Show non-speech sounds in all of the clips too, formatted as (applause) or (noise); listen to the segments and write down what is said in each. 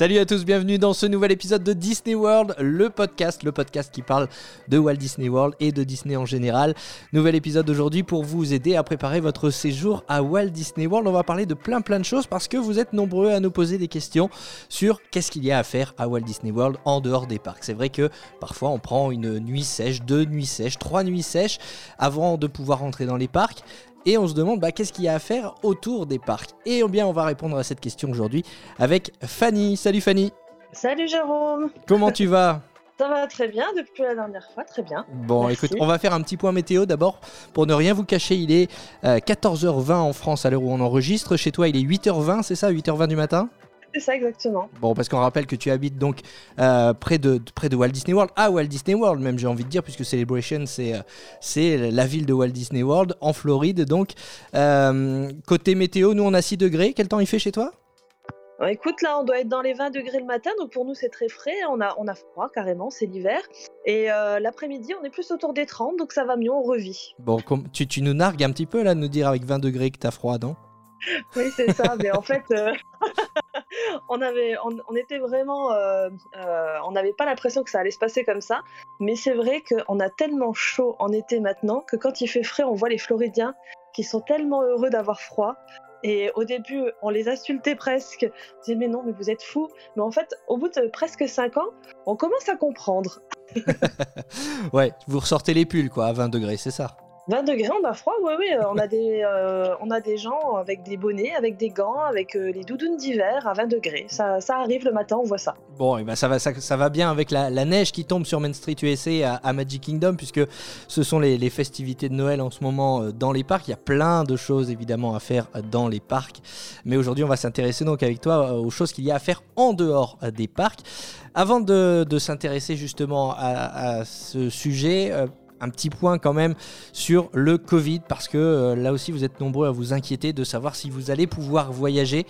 Salut à tous, bienvenue dans ce nouvel épisode de Disney World, le podcast, le podcast qui parle de Walt Disney World et de Disney en général. Nouvel épisode aujourd'hui pour vous aider à préparer votre séjour à Walt Disney World. On va parler de plein plein de choses parce que vous êtes nombreux à nous poser des questions sur qu'est-ce qu'il y a à faire à Walt Disney World en dehors des parcs. C'est vrai que parfois on prend une nuit sèche, deux nuits sèches, trois nuits sèches avant de pouvoir rentrer dans les parcs et on se demande bah, qu'est-ce qu'il y a à faire autour des parcs? Et bien on va répondre à cette question aujourd'hui avec Fanny. Salut Fanny. Salut Jérôme. Comment tu vas? (laughs) Ça va très bien depuis la dernière fois, très bien. Bon, Merci. écoute, on va faire un petit point météo d'abord. Pour ne rien vous cacher, il est euh, 14h20 en France à l'heure où on enregistre. Chez toi, il est 8h20, c'est ça? 8h20 du matin? C'est ça exactement. Bon, parce qu'on rappelle que tu habites donc euh, près, de, près de Walt Disney World, à Walt Disney World même, j'ai envie de dire, puisque Celebration, c'est euh, c'est la ville de Walt Disney World, en Floride. Donc, euh, côté météo, nous, on a 6 degrés. Quel temps il fait chez toi? Écoute, là, on doit être dans les 20 degrés le matin, donc pour nous, c'est très frais. On a, on a froid carrément, c'est l'hiver. Et euh, l'après-midi, on est plus autour des 30, donc ça va mieux, on revit. Bon, tu, tu nous nargues un petit peu là, de nous dire avec 20 degrés que t'as froid, non? Oui, c'est ça, mais en fait, euh, (laughs) on, avait, on, était vraiment. euh, euh, on n'avait pas l'impression que ça allait se passer comme ça. Mais c'est vrai qu'on a tellement chaud en été maintenant que quand il fait frais, on voit les Floridiens qui sont tellement heureux d'avoir froid. Et au début, on les insultait presque. On disait, mais non, mais vous êtes fous. Mais en fait, au bout de presque 5 ans, on commence à comprendre. (laughs) Ouais, vous ressortez les pulls quoi, à 20 degrés, c'est ça 20 degrés, on a froid, oui, oui. On a des, euh, on a des gens avec des bonnets, avec des gants, avec euh, les doudounes d'hiver à 20 degrés. Ça, arrive le matin, on voit ça. Bon, et ben ça, va, ça, ça va bien avec la, neige qui tombe sur Main Street USA à, Magic Kingdom, puisque ce sont les, festivités de Noël en ce moment euh, dans les parcs. Il y a plein de choses évidemment à faire euh, dans les parcs. Mais aujourd'hui, on va s'intéresser donc avec toi euh, aux choses qu'il y a à faire en dehors euh, des parcs. Avant de, s'intéresser justement à, ce sujet, euh, un petit point quand même sur le Covid, parce que euh, là aussi, vous êtes nombreux à vous inquiéter de savoir si vous allez pouvoir voyager.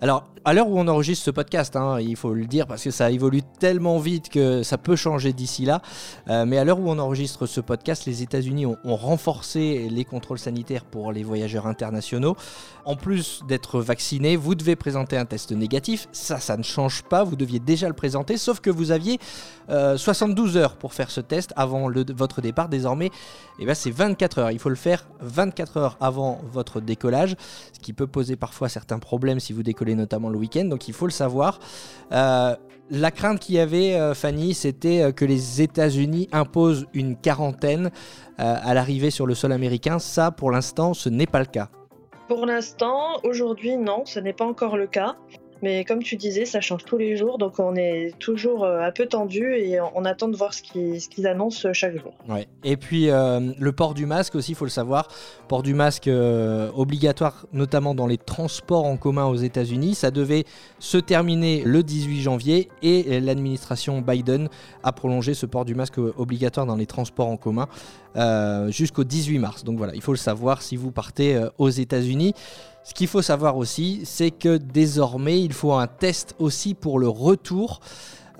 Alors, à l'heure où on enregistre ce podcast, hein, il faut le dire parce que ça évolue tellement vite que ça peut changer d'ici là. Euh, mais à l'heure où on enregistre ce podcast, les États-Unis ont, renforcé les contrôles sanitaires pour les voyageurs internationaux. En plus d'être vacciné, vous devez présenter un test négatif. Ça, ça ne change pas. Vous deviez déjà le présenter, sauf que vous aviez euh, 72 heures pour faire ce test avant votre départ. Désormais, eh ben, c'est 24 heures. Il faut le faire 24 heures avant votre décollage, ce qui peut poser parfois certains problèmes si vous décollez notamment le week-end. Donc il faut le savoir. Euh, la crainte qu'il y avait, euh, Fanny, c'était euh, que les États-Unis imposent une quarantaine à l'arrivée sur le sol américain. Ça, pour l'instant, ce n'est pas le cas. Pour l'instant, aujourd'hui, non, ce n'est pas encore le cas. Mais comme tu disais, ça change tous les jours, donc on est toujours euh, un peu tendu et on attend de voir ce qu'ils ce qu'ils annoncent chaque jour. Ouais. Et puis euh, le port du masque aussi, il faut le savoir. Port du masque euh, obligatoire, notamment dans les transports en commun aux États-Unis. Ça devait se terminer le 18 janvier et l'administration Biden a prolongé ce port du masque obligatoire dans les transports en commun euh, jusqu'au 18 mars. Donc voilà, il faut le savoir si vous partez euh, aux États-Unis. Ce qu'il faut savoir aussi, c'est que désormais, il faut un test aussi pour le retour.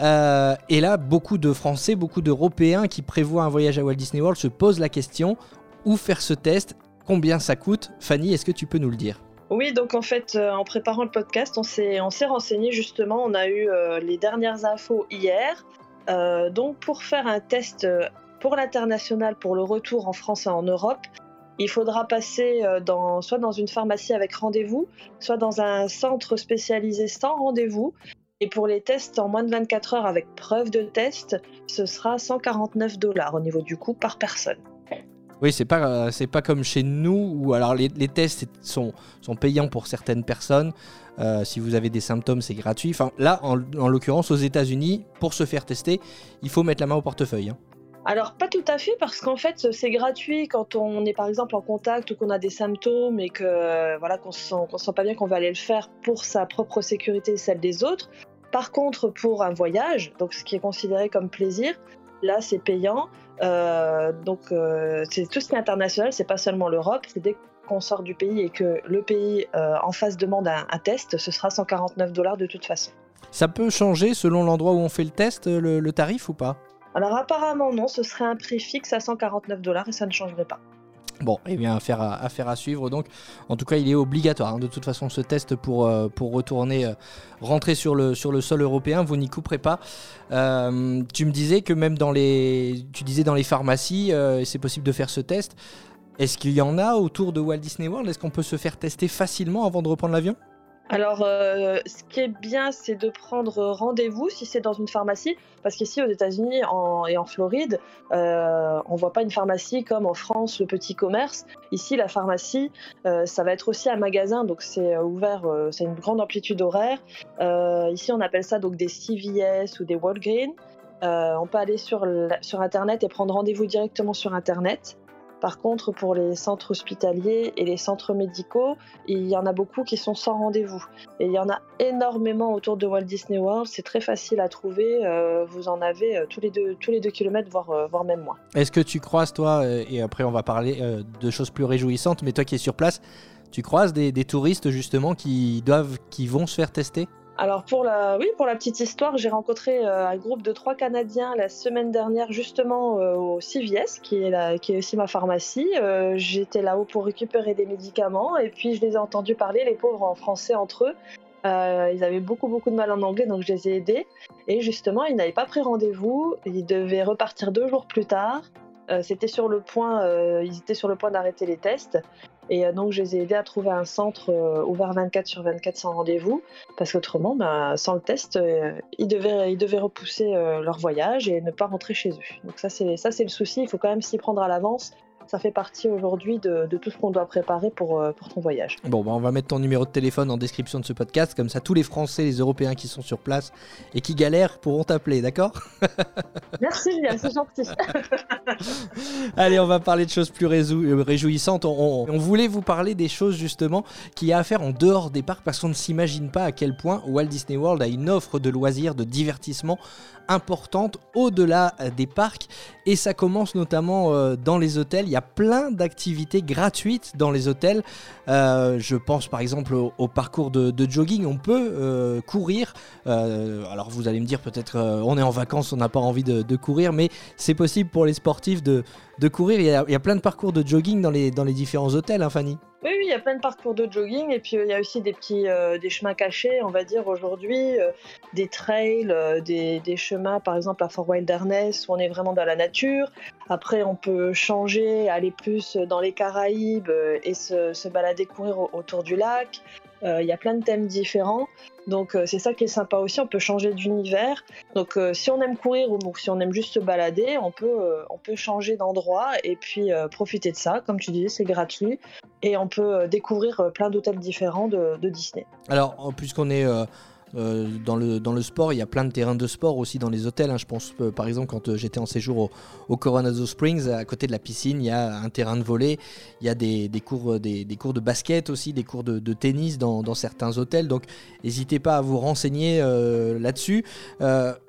Euh, et là, beaucoup de Français, beaucoup d'Européens qui prévoient un voyage à Walt Disney World se posent la question où faire ce test? Combien ça coûte? Fanny, est-ce que tu peux nous le dire? Oui, donc en fait, euh, en préparant le podcast, on s'est renseigné justement, on a eu euh, les dernières infos hier. Donc pour faire un test pour l'international, pour le retour en France et en Europe, il faudra passer euh, soit dans une pharmacie avec rendez-vous, soit dans un centre spécialisé sans rendez-vous. Et pour les tests en moins de 24 heures avec preuve de test, ce sera 149 dollars au niveau du coût par personne. Oui, c'est pas, euh, c'est pas comme chez nous où alors les, tests sont, sont payants pour certaines personnes. Euh, si vous avez des symptômes, c'est gratuit. Enfin, là, en, en l'occurrence, aux États-Unis, pour se faire tester, il faut mettre la main au portefeuille. hein. Alors pas tout à fait parce qu'en fait c'est gratuit quand on est par exemple en contact ou qu'on a des symptômes et que euh, voilà qu'on se sent qu'on se sent pas bien qu'on va aller le faire pour sa propre sécurité et celle des autres. Par contre pour un voyage, donc ce qui est considéré comme plaisir, là c'est payant. Euh, donc euh, c'est tout ce qui est international, c'est pas seulement l'Europe, c'est dès qu'on sort du pays et que le pays en face demande un, test, ce sera 149 dollars de toute façon. Ça peut changer selon l'endroit où on fait le test, le tarif ou pas? Alors apparemment non, ce serait un prix fixe à 149 dollars et ça ne changerait pas. Bon, eh bien, affaire à, affaire à suivre. Donc, en tout cas, il est obligatoire. hein, de toute façon, ce test pour, euh, retourner, euh, rentrer sur le, sol européen, vous n'y couperez pas. Euh, tu me disais que même dans les, tu disais dans les pharmacies, c'est possible de faire ce test. Est-ce qu'il y en a autour de Walt Disney World? Est-ce qu'on peut se faire tester facilement avant de reprendre l'avion? Alors, euh, ce qui est bien, c'est de prendre rendez-vous si c'est dans une pharmacie, parce qu'ici aux États-Unis et en Floride, euh, on voit pas une pharmacie comme en France, le petit commerce. Ici, la pharmacie, euh, ça va être aussi un magasin, donc c'est ouvert, c'est une grande amplitude horaire. Ici, on appelle ça donc des CVS ou des Walgreens. On peut aller sur, sur Internet et prendre rendez-vous directement sur Internet. Par contre, pour les centres hospitaliers et les centres médicaux, il y en a beaucoup qui sont sans rendez-vous. Et il y en a énormément autour de Walt Disney World. C'est très facile à trouver. euh, vous en avez euh, tous les deux, tous les deux kilomètres, voire, euh, voire même moins. Est-ce que tu croises, toi, et après on va parler de choses plus réjouissantes, mais toi qui es sur place, tu croises des, des touristes justement qui doivent, qui vont se faire tester? Alors pour la, oui, pour la petite histoire, j'ai rencontré euh, un groupe de trois Canadiens la semaine dernière justement euh, au CVS, qui est, qui est aussi ma pharmacie. Euh, J'étais là-haut pour récupérer des médicaments et puis je les ai entendus parler, les pauvres en français entre eux. Ils avaient beaucoup beaucoup de mal en anglais, donc je les ai aidés. Et justement, ils n'avaient pas pris rendez-vous. Ils devaient repartir deux jours plus tard. Euh, C'était sur le point, euh, ils étaient sur le point d'arrêter les tests. Et euh, donc, je les ai aidés à trouver un centre ouvert 24 sur 24 sans rendez-vous. Parce qu'autrement, ben, sans le test, ils, devaient, repousser leur voyage et ne pas rentrer chez eux. Donc ça, c'est le souci. Il faut quand même s'y prendre à l'avance. Ça fait partie aujourd'hui de, de tout ce qu'on doit préparer pour, euh, pour ton voyage. Bon, bah, on va mettre ton numéro de téléphone en description de ce podcast, comme ça tous les Français, les Européens qui sont sur place et qui galèrent pourront t'appeler, d'accord? (laughs) Merci Julien, c'est gentil. (laughs) Allez, on va parler de choses plus euh, réjouissantes. On, on- on voulait vous parler des choses justement qu'il y a à faire en dehors des parcs parce qu'on ne s'imagine pas à quel point Walt Disney World a une offre de loisirs, de divertissement importante au-delà euh, des parcs. Et ça commence notamment dans les hôtels. Il y a plein d'activités gratuites dans les hôtels. Euh, je pense par exemple au, parcours de, jogging. On peut euh, courir. Euh, alors vous allez me dire peut-être on est en vacances, on n'a pas envie de, courir, mais c'est possible pour les sportifs de, courir. Il y, a, il y a plein de parcours de jogging dans les, dans les différents hôtels, hein, Fanny? Oui, oui, il y a plein de parcours de jogging et puis euh, il y a aussi des petits euh, des chemins cachés, on va dire aujourd'hui, euh, des trails, des, des chemins par exemple à Fort Wilderness où on est vraiment dans la nature. Après, on peut changer, aller plus dans les Caraïbes et se, se balader, courir au- autour du lac. Euh, Il y a plein de thèmes différents. Donc euh, c'est ça qui est sympa aussi, on peut changer d'univers. Donc euh, si on aime courir ou si on aime juste se balader, on peut, on peut changer d'endroit et puis profiter de ça. Comme tu disais, c'est gratuit et on peut découvrir plein d'hôtels différents de, de Disney. Alors, puisqu'on est euh, dans, le, dans le sport, il y a plein de terrains de sport aussi dans les hôtels. hein. Je pense, euh, par exemple, quand euh, j'étais en séjour au, Coronado Springs, à côté de la piscine, il y a un terrain de volley, il y a des, des cours, des, des cours de basket aussi, des cours de, tennis dans, dans certains hôtels. Donc, n'hésitez pas à vous renseigner là-dessus.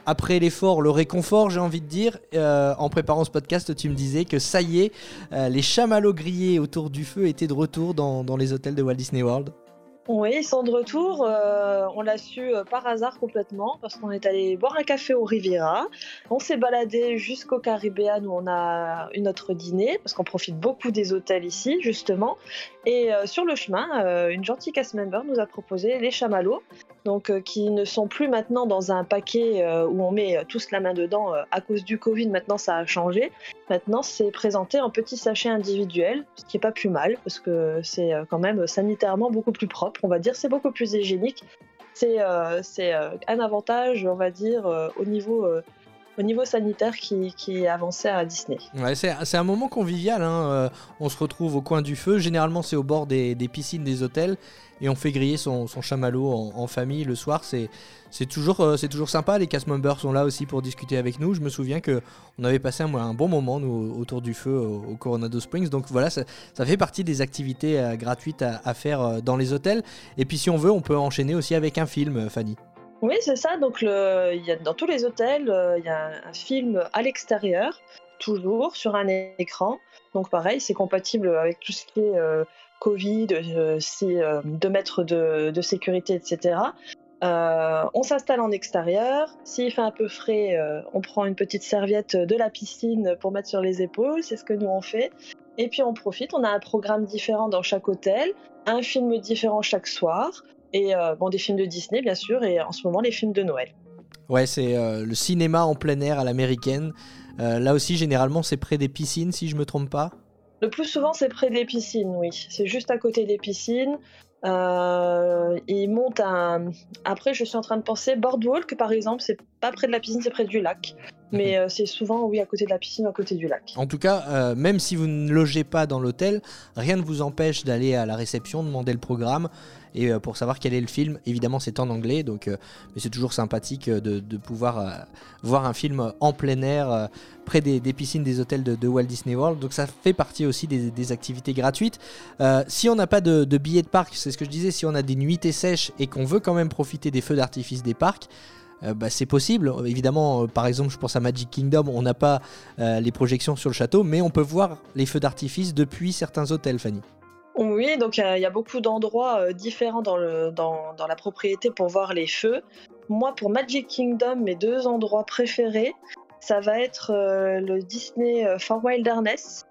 Après l'effort, le réconfort, j'ai envie de dire. En préparant ce podcast, tu me disais que ça y est, les chamallows grillés autour du feu étaient de retour dans, dans les hôtels de Walt Disney World. Oui, ils sont de retour. euh, on l'a su euh, par hasard complètement parce qu'on est allé boire un café au Riviera. On s'est baladé jusqu'au Caribbean où on a eu notre dîner parce qu'on profite beaucoup des hôtels ici justement. Et euh, sur le chemin, une gentille cast member nous a proposé les chamallows, donc qui ne sont plus maintenant dans un paquet où on met tous la main dedans à cause du Covid. Maintenant, ça a changé. Maintenant, c'est présenté en petits sachets individuels, ce qui est pas plus mal parce que c'est quand même sanitairement beaucoup plus propre. On va dire, c'est beaucoup plus hygiénique. C'est euh, euh, un avantage, on va dire, euh, au niveau au niveau sanitaire qui, qui avancé à Disney. C'est un moment convivial. hein, euh, on se retrouve au coin du feu. Généralement, c'est au bord des, piscines des hôtels et on fait griller son, son chamallow en, famille le soir. C'est c'est toujours, euh, c'est toujours sympa. Les cast members sont là aussi pour discuter avec nous. Je me souviens que on avait passé un, bon moment nous autour du feu au, Coronado Springs. Donc voilà, ça, fait partie des activités euh, gratuites à, à faire dans les hôtels. Et puis si on veut, on peut enchaîner aussi avec un film, Fanny. Oui, c'est ça. Donc, y a, dans tous les hôtels, euh, il y a un, film à l'extérieur, toujours sur un écran. Donc, pareil, c'est compatible avec tout ce qui est euh, Covid, si, 2 mètres de, de sécurité, etc. Euh, on s'installe en extérieur. S'il fait un peu frais, euh, on prend une petite serviette de la piscine pour mettre sur les épaules. C'est ce que nous on fait. Et puis on profite. On a un programme différent dans chaque hôtel, un film différent chaque soir. Et euh, bon, des films de Disney bien sûr. Et en ce moment, les films de Noël. Ouais, c'est le cinéma en plein air à l'américaine. là aussi, généralement, c'est près des piscines, si je me trompe pas. Le plus souvent, c'est près des piscines, oui. C'est juste à côté des piscines. Euh, il monte un. Après, je suis en train de penser Boardwalk, par exemple, c'est pas près de la piscine, c'est près du lac. Mais euh, c'est souvent, oui, à côté de la piscine, à côté du lac. En tout cas, euh, même si vous ne logez pas dans l'hôtel, rien ne vous empêche d'aller à la réception, demander le programme et euh, pour savoir quel est le film. Évidemment, c'est en anglais, donc mais c'est toujours sympathique de, pouvoir voir un film en plein air près des, piscines des hôtels de, Walt Disney World. Donc ça fait partie aussi des, activités gratuites. si on n'a pas de, de billets de parc, c'est ce que je disais, si on a des nuitées sèches et qu'on veut quand même profiter des feux d'artifice des parcs, euh, bah, c'est possible. Évidemment, euh, par exemple, je pense à Magic Kingdom, on n'a pas euh, les projections sur le château, mais on peut voir les feux d'artifice depuis certains hôtels, Fanny. Oui, donc il y, a beaucoup d'endroits différents dans, dans, la propriété pour voir les feux. Moi, pour Magic Kingdom, mes deux endroits préférés, ça va être le Disney Far Wilderness,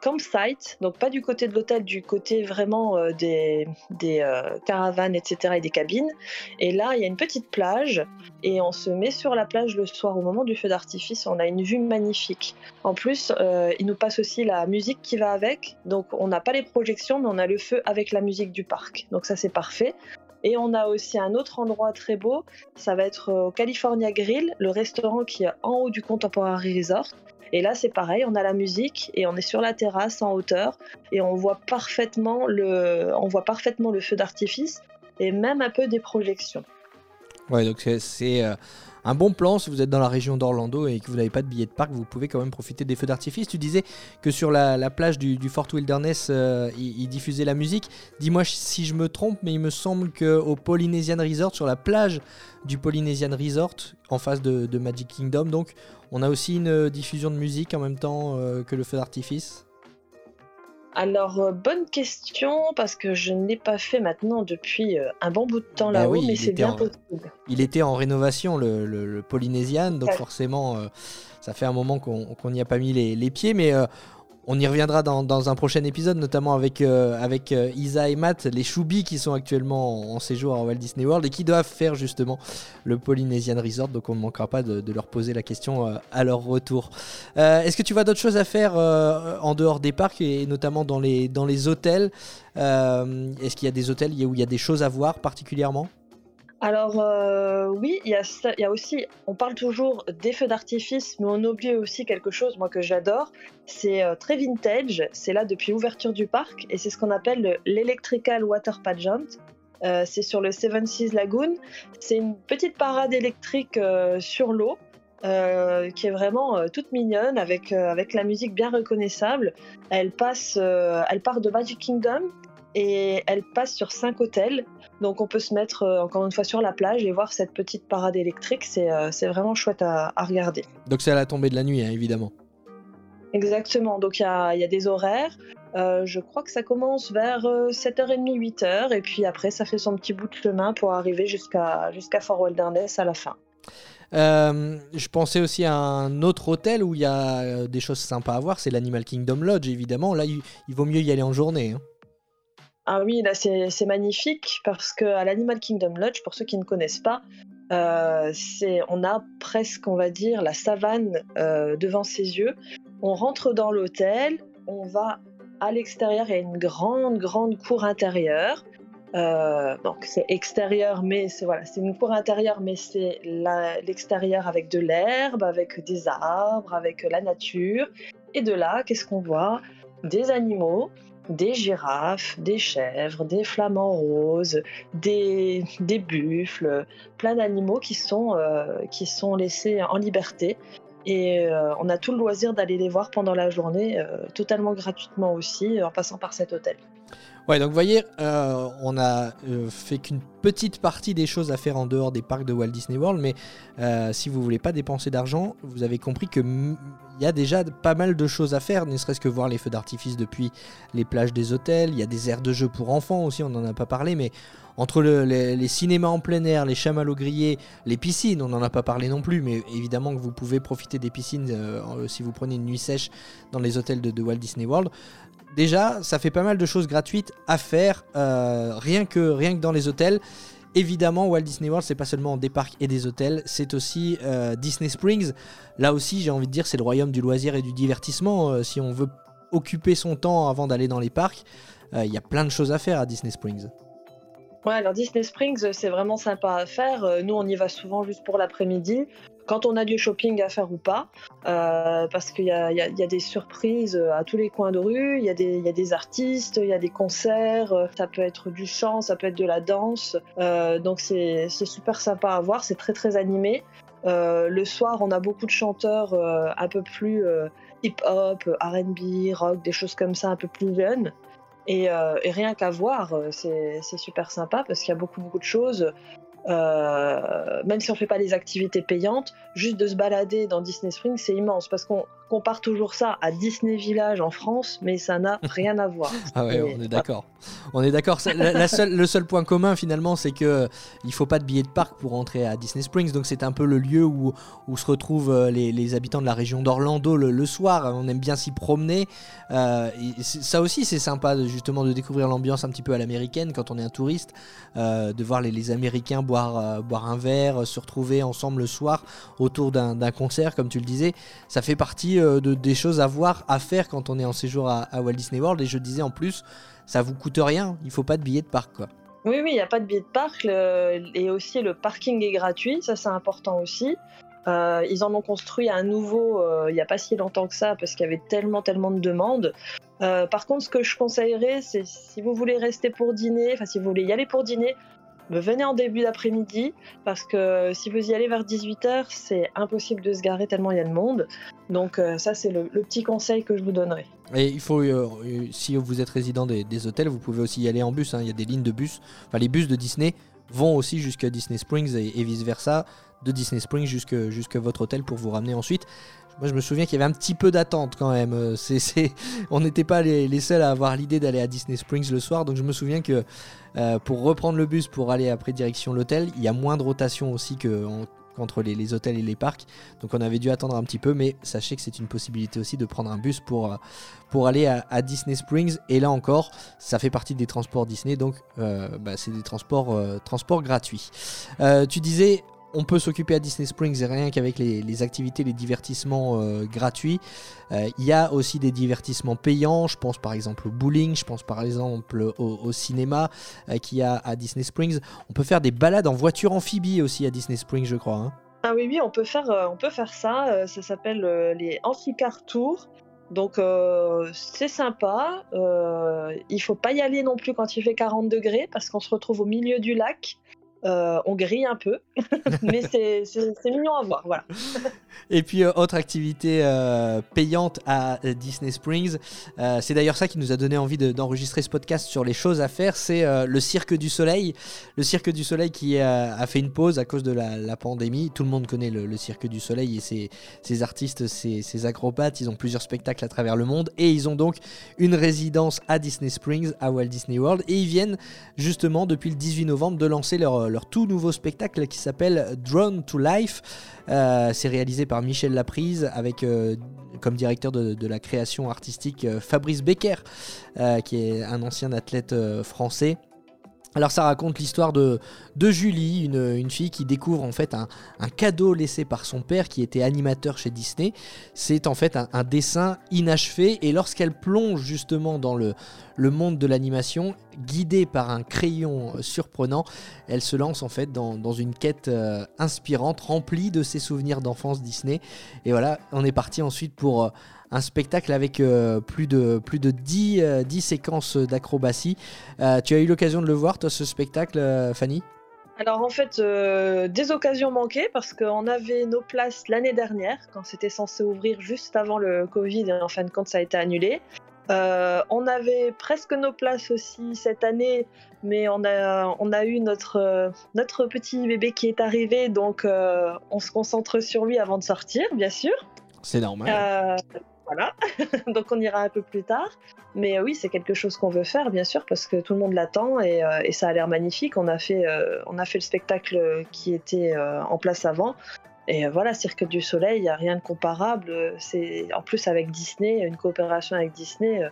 campsite, donc pas du côté de l'hôtel, du côté vraiment euh, des, euh, caravanes, etc. et des cabines. Et là, il y a une petite plage et on se met sur la plage le soir au moment du feu d'artifice. On a une vue magnifique. En plus, euh, il nous passe aussi la musique qui va avec. Donc on n'a pas les projections, mais on a le feu avec la musique du parc. Donc ça, c'est parfait. Et on a aussi un autre endroit très beau, ça va être au California Grill, le restaurant qui est en haut du Contemporary Resort. Et là, c'est pareil, on a la musique et on est sur la terrasse en hauteur et on voit parfaitement le, on voit parfaitement le feu d'artifice et même un peu des projections. Ouais, donc c'est euh, un bon plan si vous êtes dans la région d'Orlando et que vous n'avez pas de billet de parc, vous pouvez quand même profiter des feux d'artifice. Tu disais que sur la, plage du, Fort Wilderness, euh, ils, diffusaient la musique. Dis-moi si je me trompe, mais il me semble qu'au Polynesian Resort, sur la plage du Polynesian Resort, en face de, Magic Kingdom, donc on a aussi une diffusion de musique en même temps euh, que le feu d'artifice. Alors, euh, bonne question, parce que je ne l'ai pas fait maintenant depuis euh, un bon bout de temps bah là-haut, mais c'est bien possible. Il était en rénovation, le, le, Polynesian, donc forcément, euh, ça fait un moment qu'on n'y a pas mis les, les pieds, mais on y reviendra dans, un prochain épisode, notamment avec, euh, euh, Isa et Matt, les choubis qui sont actuellement en, séjour à Walt Disney World et qui doivent faire justement le Polynesian Resort. Donc on ne manquera pas de, leur poser la question euh, à leur retour. Est-ce que tu vois d'autres choses à faire en dehors des parcs et notamment dans les hôtels? Est-ce qu'il y a des hôtels où il y a des choses à voir particulièrement? Alors euh, oui, il y, a aussi, on parle toujours des feux d'artifice, mais on oublie aussi quelque chose, moi que j'adore, c'est euh, très vintage, c'est là depuis l'ouverture du parc, et c'est ce qu'on appelle l'Electrical Water Pageant. Euh, c'est sur le Seven Seas Lagoon. C'est une petite parade électrique sur l'eau. qui est vraiment toute mignonne avec, avec la musique bien reconnaissable. Elle passe, elle part de Magic Kingdom et elle passe sur cinq hôtels. Donc on peut se mettre euh, encore une fois sur la plage et voir cette petite parade électrique. C'est euh, vraiment chouette à, regarder. Donc c'est à la tombée de la nuit, hein, évidemment. Exactement. Donc il y a, des horaires. Euh, je crois que ça commence vers 7h30, 8h. Et puis après, ça fait son petit bout de chemin pour arriver jusqu'à jusqu'à Fort Wilderness à la fin. je pensais aussi à un autre hôtel où il y a des choses sympas à voir, c'est l'Animal Kingdom Lodge évidemment. Là, il, vaut mieux y aller en journée. Hein. Ah oui, là c'est magnifique parce que à l'Animal Kingdom Lodge, pour ceux qui ne connaissent pas, euh, on a presque, on va dire, la savane euh, devant ses yeux. On rentre dans l'hôtel, on va à l'extérieur, il y a une grande, grande cour intérieure. Euh, donc c'est extérieur, mais c'est voilà, c'est une cour intérieure, mais c'est l'extérieur avec de l'herbe, avec des arbres, avec la nature. Et de là, qu'est-ce qu'on voit? Des animaux des girafes, des chèvres, des flamants roses, des, des buffles, plein d'animaux qui, sont euh, qui sont laissés en liberté. Et euh, on a tout le loisir d'aller les voir pendant la journée, euh, totalement gratuitement aussi, en passant par cet hôtel. Ouais, donc vous voyez, euh, on a euh, fait qu'une petite partie des choses à faire en dehors des parcs de Walt Disney World, mais euh, si vous voulez pas dépenser d'argent, vous avez compris que il y a déjà pas mal de choses à faire, ne serait-ce que voir les feux d'artifice depuis les plages des hôtels. Il y a des aires de jeu pour enfants aussi, on n'en a pas parlé, mais entre les, cinémas en plein air, les chamallows grillés, les piscines, on n'en a pas parlé non plus, mais évidemment que vous pouvez profiter des piscines si vous prenez une nuit sèche dans les hôtels de Walt Disney World déjà, ça fait pas mal de choses gratuites à faire, euh, rien, que, rien que dans les hôtels. Évidemment, Walt Disney World, c'est pas seulement des parcs et des hôtels, c'est aussi euh, Disney Springs. Là aussi, j'ai envie de dire, c'est le royaume du loisir et du divertissement. Euh, si on veut occuper son temps avant d'aller dans les parcs, il y a plein de choses à faire à Disney Springs. Ouais, alors Disney Springs, c'est vraiment sympa à faire. Nous, on y va souvent juste pour l'après-midi quand on a du shopping à faire ou pas, euh, parce qu'il y, a, des surprises à tous les coins de rue, il y, a des artistes, il y a des concerts, ça peut être du chant, ça peut être de la danse, euh, donc c'est super sympa à voir, c'est très très animé. Euh, le soir, on a beaucoup de chanteurs un peu plus hip-hop, RB, rock, des choses comme ça, un peu plus jeunes. Et, rien qu'à voir, c'est super sympa parce qu'il y a beaucoup beaucoup de choses. Euh, même si on fait pas les activités payantes, juste de se balader dans Disney Springs, c'est immense. Parce qu'on compare toujours ça à Disney Village en France, mais ça n'a (laughs) rien à voir. ah ouais, on est d'accord. On est d'accord. le seul point commun finalement, c'est que il faut pas de billet de parc pour entrer à Disney Springs, donc c'est un peu le lieu où, où se retrouvent euh, les, habitants de la région d'Orlando le, soir. On aime bien s'y promener. Euh, ça aussi, c'est sympa justement de découvrir l'ambiance un petit peu à l'américaine quand on est un touriste, de voir les, les Américains boire, euh, boire un verre, se retrouver ensemble le soir autour d'un concert, comme tu le disais. Ça fait partie euh, de, des choses à voir, à faire quand on est en séjour à, Walt Disney World. Et je disais en plus, ça vous coûte rien, il faut pas de billet de parc. quoi. Oui, oui, il n'y a pas de billet de parc. Et aussi, le parking est gratuit, ça c'est important aussi. Euh, ils en ont construit un nouveau il n'y a pas si longtemps que ça parce qu'il y avait tellement tellement de demandes. par contre, ce que je conseillerais, c'est si vous voulez rester pour dîner, enfin si vous voulez y aller pour dîner, venez en début d'après-midi parce que si vous y allez vers 18h, c'est impossible de se garer tellement il y a de monde. Donc euh, ça, c'est le, petit conseil que je vous donnerai. Et il faut, euh, euh, si vous êtes résident des, hôtels, vous pouvez aussi y aller en bus. Hein. Il y a des lignes de bus. Enfin, les bus de Disney vont aussi jusqu'à Disney Springs et, vice-versa, de Disney Springs jusqu'à votre hôtel pour vous ramener ensuite. Moi, je me souviens qu'il y avait un petit peu d'attente quand même. Euh, (laughs) On n'était pas les, seuls à avoir l'idée d'aller à Disney Springs le soir. Donc, je me souviens que euh, pour reprendre le bus pour aller après direction l'hôtel, il y a moins de rotation aussi que, qu'entre les, hôtels et les parcs. Donc, on avait dû attendre un petit peu. Mais sachez que c'est une possibilité aussi de prendre un bus pour, euh, pour aller à, Disney Springs. Et là encore, ça fait partie des transports Disney. Donc, bah, c'est des transports, transports gratuits. tu disais on peut s'occuper à Disney Springs rien qu'avec les, activités, les divertissements euh, gratuits. Euh, il y a aussi des divertissements payants. Je pense par exemple au bowling, je pense par exemple au, cinéma euh, qu'il y a à Disney Springs. On peut faire des balades en voiture amphibie aussi à Disney Springs, je crois. Hein. Ah oui, oui, on peut faire, ça. ça s'appelle les Amphicar Tours. Donc c'est sympa. il faut pas y aller non plus quand il fait 40 degrés parce qu'on se retrouve au milieu du lac. Euh, on grille un peu, (laughs) mais c'est mignon à voir. Voilà. (laughs) Et puis, euh, autre activité euh, payante à Disney Springs, c'est d'ailleurs ça qui nous a donné envie d'enregistrer ce podcast sur les choses à faire, c'est le Cirque du Soleil. Le Cirque du Soleil qui a, fait une pause à cause de la, pandémie. Tout le monde connaît le, Cirque du Soleil et ses, artistes, ses, ses, acrobates. Ils ont plusieurs spectacles à travers le monde et ils ont donc une résidence à Disney Springs, à Walt Disney World. Et ils viennent justement depuis le 18 novembre de lancer leur leur tout nouveau spectacle qui s'appelle Drone to Life. Euh, c'est réalisé par Michel Laprise avec euh, comme directeur de, la création artistique euh, Fabrice Becker, qui est un ancien athlète français. Alors ça raconte l'histoire de, de Julie, une, fille qui découvre en fait un, cadeau laissé par son père qui était animateur chez Disney. C'est en fait un, dessin inachevé et lorsqu'elle plonge justement dans le, le monde de l'animation, guidée par un crayon surprenant, elle se lance en fait dans, une quête euh, inspirante remplie de ses souvenirs d'enfance Disney. Et voilà, on est parti ensuite pour... Euh, un spectacle avec euh, plus de, plus de 10, 10 euh, séquences d'acrobatie. Tu as eu l'occasion de le voir, toi, ce spectacle, Fanny? Alors en fait, des occasions manquées parce qu'on avait nos places l'année dernière quand c'était censé ouvrir juste avant le Covid et en fin de compte ça a été annulé. Euh, on avait presque nos places aussi cette année, mais on a, on a eu notre, notre petit bébé qui est arrivé, donc euh, on se concentre sur lui avant de sortir, bien sûr. C'est normal. Euh, voilà, (laughs) donc on ira un peu plus tard. Mais oui, c'est quelque chose qu'on veut faire, bien sûr, parce que tout le monde l'attend et, et ça a l'air magnifique. On a, fait, on a fait le spectacle qui était en place avant. Et euh, voilà, Cirque du Soleil, il n'y a rien de comparable. C'est En plus, avec Disney, une coopération avec Disney, euh,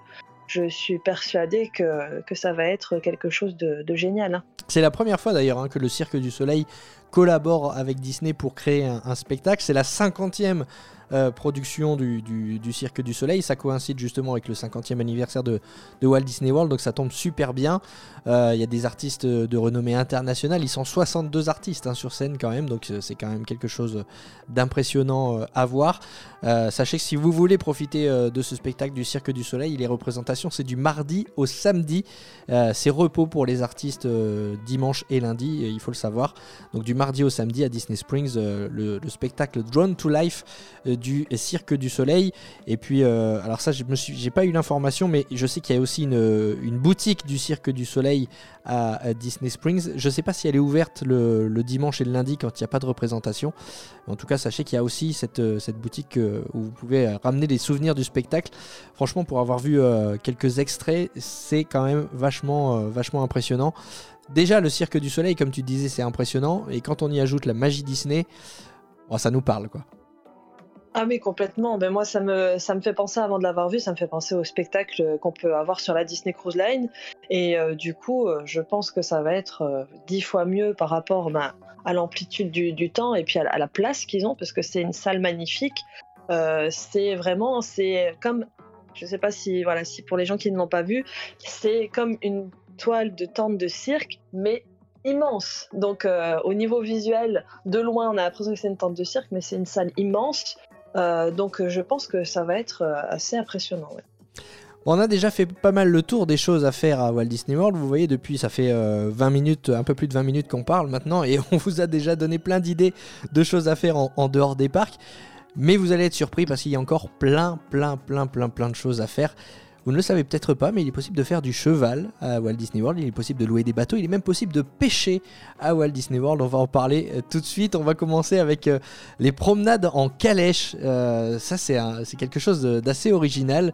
je suis persuadée que, que ça va être quelque chose de, génial. hein. C'est la première fois d'ailleurs hein, que le Cirque du Soleil collabore avec Disney pour créer un spectacle. C'est la cinquantième euh, production du, Cirque du Soleil. Ça coïncide justement avec le 50e anniversaire de, Walt Disney World, donc ça tombe super bien. Euh, Il y a des artistes de renommée internationale. Ils sont 62 artistes hein, sur scène quand même, donc euh, c'est quand même quelque chose d'impressionnant à voir. Sachez que si vous voulez profiter de ce spectacle du Cirque du Soleil, les représentations c'est du mardi au samedi. C'est repos pour les artistes dimanche et lundi, il faut le savoir. Donc du mardi au samedi à Disney Springs, le, le spectacle Drawn to Life du Cirque du Soleil. Et puis, euh, alors ça, je me suis, j'ai pas eu l'information, mais je sais qu'il y a aussi une, une boutique du Cirque du Soleil à, Disney Springs. Je sais pas si elle est ouverte le, dimanche et le lundi quand il n'y a pas de représentation. En tout cas, sachez qu'il y a aussi cette, euh, boutique euh, où vous pouvez euh, ramener des souvenirs du spectacle. Franchement, pour avoir vu euh, quelques extraits, c'est quand même vachement, euh, vachement impressionnant. Déjà, le Cirque du Soleil, comme tu disais, c'est impressionnant. Et quand on y ajoute la magie Disney, oh, ça nous parle, quoi. Ah mais complètement. Ben moi ça me ça me fait penser avant de l'avoir vu, ça me fait penser au spectacle qu'on peut avoir sur la Disney Cruise Line et euh, du coup euh, je pense que ça va être euh, dix fois mieux par rapport ben, à l'amplitude du, du temps et puis à la, place qu'ils ont parce que c'est une salle magnifique. C'est vraiment c'est comme je sais pas si voilà si pour les gens qui ne l'ont pas vu c'est comme une toile de tente de cirque mais immense. Donc au niveau visuel, de loin, on a l'impression que c'est une tente de cirque, mais c'est une salle immense. Euh, donc euh, je pense que ça va être euh, assez impressionnant. on a déjà fait pas mal le tour des choses à faire à Walt Disney World. Vous voyez, depuis, ça fait euh, 20 minutes, un peu plus de 20 minutes qu'on parle maintenant, et (laughs) on vous a déjà donné plein d'idées de choses à faire en dehors des parcs. Mais vous allez être surpris parce qu'il y a encore plein, plein, plein, plein, plein de choses à faire. Vous ne le savez peut-être pas, mais il est possible de faire du cheval à Walt Disney World. Il est possible de louer des bateaux. Il est même possible de pêcher à Walt Disney World. On va en parler euh, tout de suite. On va commencer avec euh, les promenades en calèche. Euh, ça, c'est quelque chose d'assez original.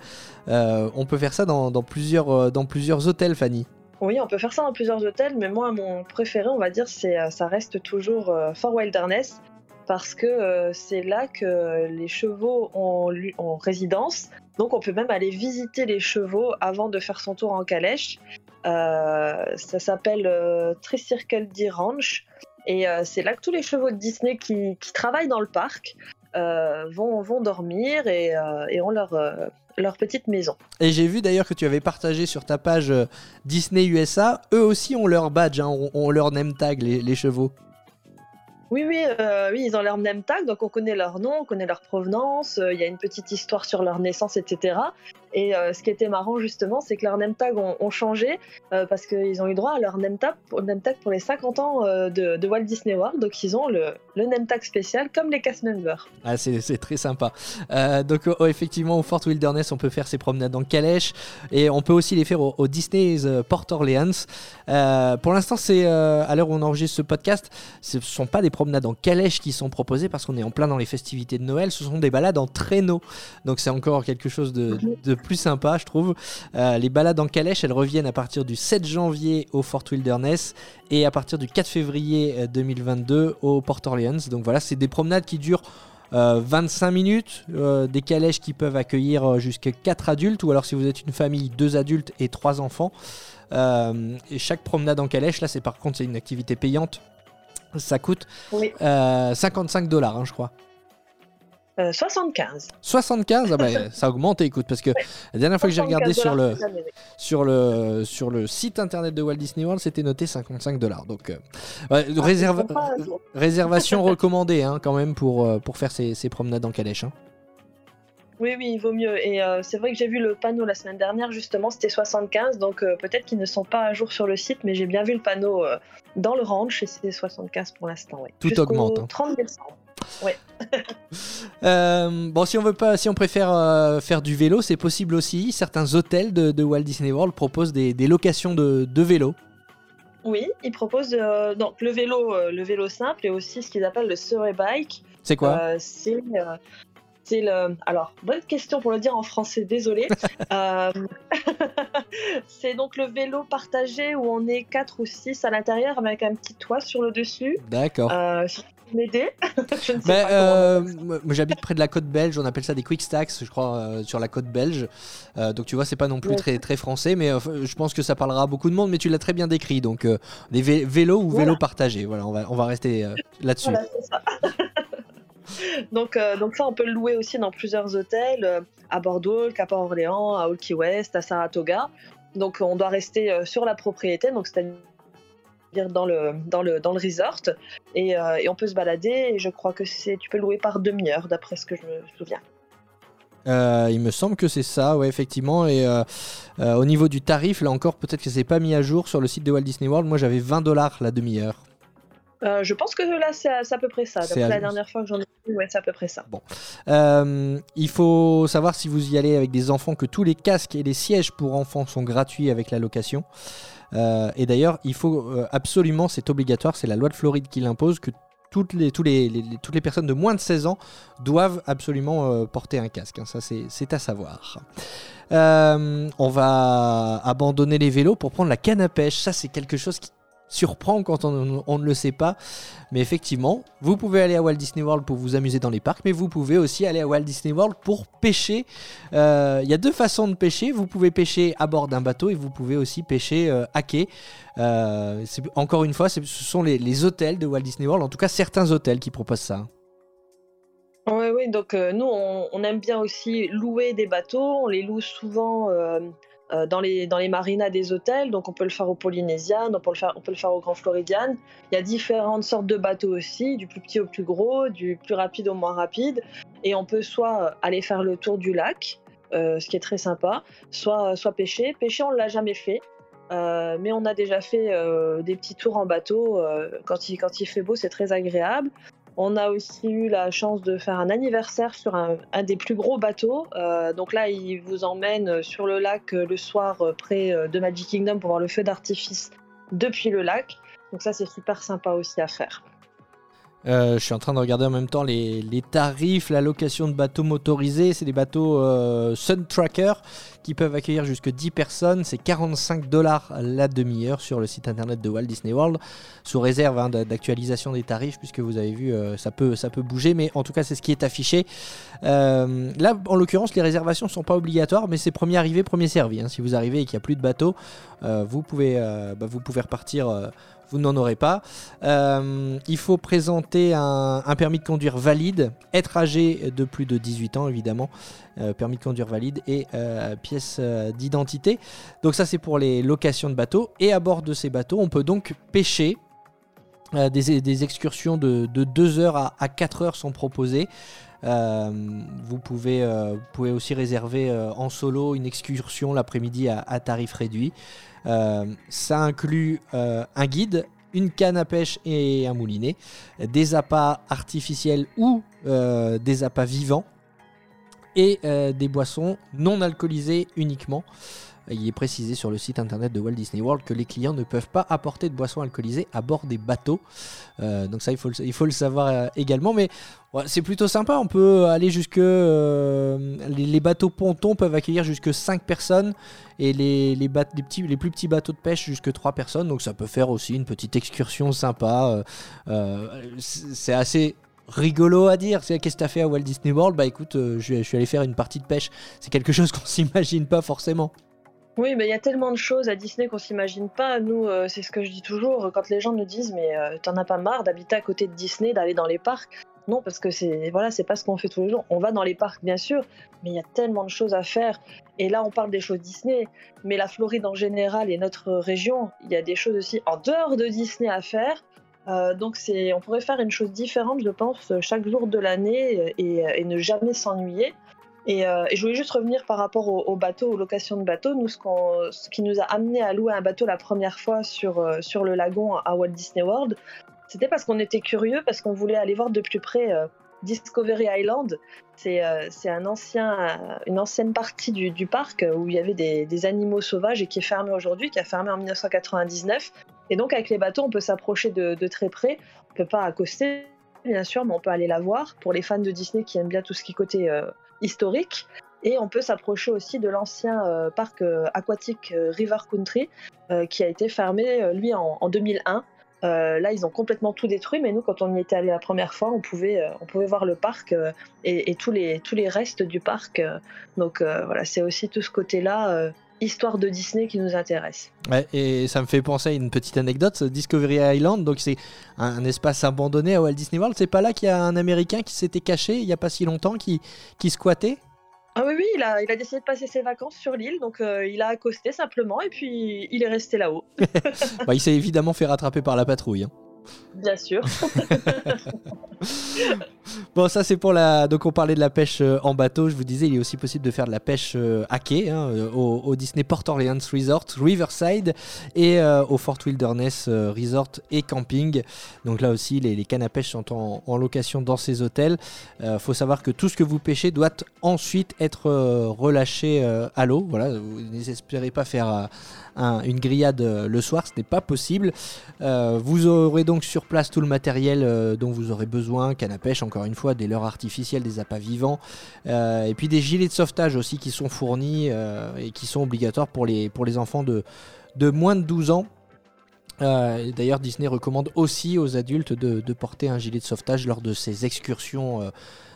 On peut faire ça dans, plusieurs, dans plusieurs hôtels, Fanny. Oui, on peut faire ça dans plusieurs hôtels, mais moi, mon préféré, on va dire, ça reste toujours Fort Wilderness, parce que c'est là que les chevaux ont, ont résidence. Donc, on peut même aller visiter les chevaux avant de faire son tour en calèche. Euh, ça s'appelle euh, Tricircle D Ranch, et euh, c'est là que tous les chevaux de Disney qui, travaillent dans le parc vont, dormir et, ont leur, petite maison. Et j'ai vu d'ailleurs que tu avais partagé sur ta page Disney USA. Eux aussi ont leur badge, hein, ont, leur name tag, les chevaux. Oui, oui, euh, oui, ils ont leur name tag, donc on connaît leur nom, on connaît leur provenance, euh, il y a une petite histoire sur leur naissance, etc. Et euh, ce qui était marrant justement, c'est que leurs name tags ont, changé euh, parce qu'ils ont eu droit à leur name tag, pour- les 50 ans euh, de, Walt Disney World, donc ils ont le, le name tag spécial comme les cast members. Ah, c'est très sympa. Donc, oh, effectivement, au Fort Wilderness, on peut faire ses promenades en calèche et on peut aussi les faire au, Disney's Port Orleans. Pour l'instant, c'est à l'heure où on enregistre ce podcast, ce ne sont pas des promenades en calèche qui sont proposées parce qu'on est en plein dans les festivités de Noël. Ce sont des balades en traîneau. Donc, c'est encore quelque chose de, de plus sympa, je trouve. Euh, les balades en calèche, elles reviennent à partir du 7 janvier au Fort Wilderness et à partir du 4 février euh, 2022 au Port Orleans. Donc voilà, c'est des promenades qui durent euh, 25 minutes, euh, des calèches qui peuvent accueillir euh, jusqu'à 4 adultes, ou alors si vous êtes une famille, 2 adultes et 3 enfants. Euh, et chaque promenade en calèche, là c'est par contre c'est une activité payante, ça coûte Oui. euh, 55 dollars, hein, je crois. Euh, 75. 75, ah bah, (laughs) ça a augmenté, écoute, parce que la dernière fois que j'ai regardé 75 sur le, sur le, sur le site internet de Walt Disney World, c'était noté 55 dollars. Donc, euh, ouais, réserva- à jour. réservation (laughs) recommandée hein, quand même pour, euh, pour faire ces, ces promenades en calèche. hein. Oui, oui, il vaut mieux. Et euh, c'est vrai que j'ai vu le panneau la semaine dernière, justement, c'était 75, donc euh, peut-être qu'ils ne sont pas à jour sur le site, mais j'ai bien vu le panneau euh, dans le ranch et c'est 75 pour l'instant. Ouais. Tout augmente, hein. 30 décembre. Ouais. (laughs) Euh, bon, si on veut pas, si on préfère euh, faire du vélo, c'est possible aussi. Certains hôtels de, de Walt Disney World proposent des, des locations de, de vélos. Oui, ils proposent euh, donc le vélo, le vélo simple et aussi ce qu'ils appellent le surrey bike. C'est quoi c'est c'est le. Alors, bonne question pour le dire en français, désolé. (laughs) Euh, (laughs) c'est donc le vélo partagé où on est 4 ou 6 à l'intérieur avec un petit toit sur le dessus. D'accord. Euh, m'aider (laughs) euh, j'habite près de la côte belge, on appelle ça des quick stacks, je crois, euh, sur la côte belge. Euh, donc tu vois, c'est pas non plus Ouais. très, très français, mais euh, je pense que ça parlera à beaucoup de monde, mais tu l'as très bien décrit. Donc euh, des vé- vélos ou Voilà. vélos partagés, voilà, on va, on va rester euh, là-dessus. Voilà, (laughs) donc, euh, donc ça, on peut le louer aussi dans plusieurs hôtels, euh, à Bordeaux, le Cap Orléans, à Old Key West, à Saratoga. Donc on doit rester euh, sur la propriété, donc c'est-à-dire dans le, dans, le, dans le resort, et, euh, et on peut se balader, et je crois que c'est tu peux louer par demi-heure, d'après ce que je me souviens. Euh, il me semble que c'est ça, ouais, effectivement. Et euh, euh, au niveau du tarif, là encore, peut-être que c'est pas mis à jour sur le site de Walt Disney World. Moi, j'avais 20 dollars la demi-heure. Je pense que là, c'est à, peu près ça. D'après la dernière fois que j'en ai vu, ouais, c'est à peu près ça. Euh, il faut savoir si vous y allez avec des enfants que tous les casques et les sièges pour enfants sont gratuits avec la location. Euh, et d'ailleurs, il faut euh, absolument, c'est obligatoire, c'est la loi de Floride qui l'impose, que toutes les, personnes de moins de 16 ans doivent absolument euh, porter un casque. hein. ça, c'est à savoir. On va abandonner les vélos pour prendre la canne à pêche. Ça, c'est quelque chose qui surprend quand on, ne le sait pas. Mais effectivement, vous pouvez aller à Walt Disney World pour vous amuser dans les parcs, mais vous pouvez aussi aller à Walt Disney World pour pêcher. Euh, Il y a deux façons de pêcher. Vous pouvez pêcher à bord d'un bateau et vous pouvez aussi pêcher euh, à quai. Euh, encore une fois, ce sont les, hôtels de Walt Disney World, en tout cas certains hôtels qui proposent ça. Oui, oui, donc nous, on aime bien aussi louer des bateaux. On les loue souvent euh, dans, les, dans les marinas des hôtels. Donc, on peut le faire au Polynesian, on peut le faire, on peut le faire au Grand Floridian. Il y a différentes sortes de bateaux aussi, du plus petit au plus gros, du plus rapide au moins rapide. Et on peut soit aller faire le tour du lac, euh, ce qui est très sympa, soit, soit pêcher. Pêcher, on ne l'a jamais fait. Euh, mais on a déjà fait des petits tours en bateau. quand, il, quand il fait beau, c'est très agréable. On a aussi eu la chance de faire un anniversaire sur un, des plus gros bateaux. Euh, donc là, il vous emmène sur le lac le soir près euh, de Magic Kingdom pour voir le feu d'artifice depuis le lac. Donc ça, c'est super sympa aussi à faire. Euh, je suis en train de regarder en même temps les, tarifs, la location de bateaux motorisés. C'est des bateaux euh, Sun Tracker qui peuvent accueillir jusque 10 personnes. C'est 45 dollars la demi-heure sur le site internet de Walt Disney World, sous réserve hein, d'a- d'actualisation des tarifs, puisque vous avez vu, euh, ça, peut, ça peut bouger, mais en tout cas, c'est ce qui est affiché. Là, en l'occurrence, les réservations ne sont pas obligatoires, mais c'est premier arrivé, premier servi. hein. Si vous arrivez et qu'il n'y a plus de bateau, euh, vous, pouvez, bah, vous pouvez repartir. Vous n'en aurez pas. Euh, il faut présenter un, permis de conduire valide, être âgé de plus de 18 ans évidemment, euh, permis de conduire valide et euh, pièce d'identité. Donc ça c'est pour les locations de bateaux. Et à bord de ces bateaux, on peut donc pêcher. Des, des excursions de, 2 heures à, à 4 heures sont proposées. Euh, vous, pouvez, euh, pouvez aussi réserver euh, en solo une excursion l'après-midi à, tarif réduit. Ça inclut un guide, une canne à pêche et un moulinet, des appâts artificiels ou des appâts vivants et des boissons non alcoolisées uniquement. Il est précisé sur le site internet de Walt Disney World que les clients ne peuvent pas apporter de boissons alcoolisées à bord des bateaux. Euh, donc ça, il faut le, savoir euh, également. Mais c'est plutôt sympa. On peut aller jusque... euh, les, bateaux pontons peuvent accueillir jusque 5 personnes et les, les, plus petits bateaux de pêche jusque 3 personnes. Donc ça peut faire aussi une petite excursion sympa. C'est assez rigolo à dire. Qu'est-ce que t'as fait à Walt Disney World? Bah écoute, je, je suis allé faire une partie de pêche. C'est quelque chose qu'on (laughs) s'imagine pas forcément. Oui, mais il y a tellement de choses à Disney qu'on s'imagine pas. Nous, euh, c'est ce que je dis toujours quand les gens nous disent mais euh, t'en as pas marre d'habiter à côté de Disney, d'aller dans les parcs? Non, parce que c'est voilà, c'est pas ce qu'on fait tous les jours. On va dans les parcs bien sûr, mais il y a tellement de choses à faire. Et là, on parle des choses Disney, mais la Floride en général et notre région, il y a des choses aussi en dehors de Disney à faire. Euh, donc on pourrait faire une chose différente, je pense, chaque jour de l'année et ne jamais s'ennuyer. Et, euh, et je voulais juste revenir par rapport au, au bateau, aux locations de bateaux. Nous, ce, qui nous a amené à louer un bateau la première fois sur, euh, sur le lagon à Walt Disney World, c'était parce qu'on était curieux, parce qu'on voulait aller voir de plus près euh, Discovery Island. C'est un ancien, une ancienne partie du, parc où il y avait des, animaux sauvages et qui est fermé aujourd'hui, qui a fermé en 1999. Et donc avec les bateaux, on peut s'approcher de, de, très près. On peut pas accoster, bien sûr, mais on peut aller la voir. Pour les fans de Disney qui aiment bien tout ce qui est côté historique. Et on peut s'approcher aussi de l'ancien euh, parc euh, aquatique euh, River Country qui a été fermé, lui, en, 2001. là, ils ont complètement tout détruit, mais nous, quand on y était allé la première fois, on pouvait, on pouvait voir le parc et, tous, les, tous les restes du parc. donc voilà, c'est aussi tout ce côté-là histoire de Disney qui nous intéresse. Ouais, et ça me fait penser à une petite anecdote, Discovery Island, donc c'est un, espace abandonné à Walt Disney World. C'est pas là qu'il y a un Américain qui s'était caché il y a pas si longtemps, qui, qui squattait? Ah oui, oui, il a, il a décidé de passer ses vacances sur l'île, donc euh, il a accosté simplement et puis il est resté là-haut. (laughs) bah, il s'est évidemment fait rattraper par la patrouille. Hein. Bien sûr. (laughs) bon, ça c'est pour la. Donc on parlait de la pêche euh, en bateau. Je vous disais, il est aussi possible de faire de la pêche euh, à quai hein, euh, au, Disney Port Orleans Resort, Riverside et au Fort Wilderness Resort et Camping. Donc là aussi, les, cannes à pêche sont en, location dans ces hôtels. Il faut savoir que tout ce que vous pêchez doit ensuite être relâché à l'eau. Voilà, vous n'espérez pas faire une grillade le soir, ce n'est pas possible. vous aurez donc sur place tout le matériel dont vous aurez besoin, canne à pêche encore une fois, des leurres artificielles, des appâts vivants, euh, et puis des gilets de sauvetage aussi qui sont fournis euh, et qui sont obligatoires pour les, enfants de, moins de 12 ans. Euh, d'ailleurs, Disney recommande aussi aux adultes de, porter un gilet de sauvetage lors de ces excursions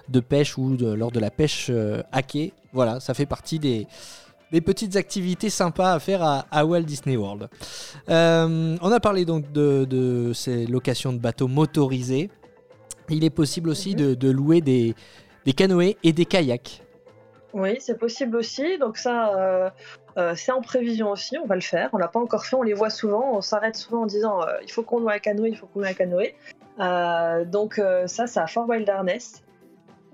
de pêche ou lors de la pêche à quai. Voilà, ça fait partie des, des petites activités sympas à faire à, Walt Disney World. on a parlé donc de, de, ces locations de bateaux motorisés. Il est possible aussi mhm. de, louer des, canoës et des kayaks. Oui, c'est possible aussi. Donc ça, euh, euh, c'est en prévision aussi. On va le faire. On l'a pas encore fait. On les voit souvent. On s'arrête souvent en disant euh, il faut qu'on loue un canoë, il faut qu'on loue un canoë. donc ça, c'est à Fort Wilderness.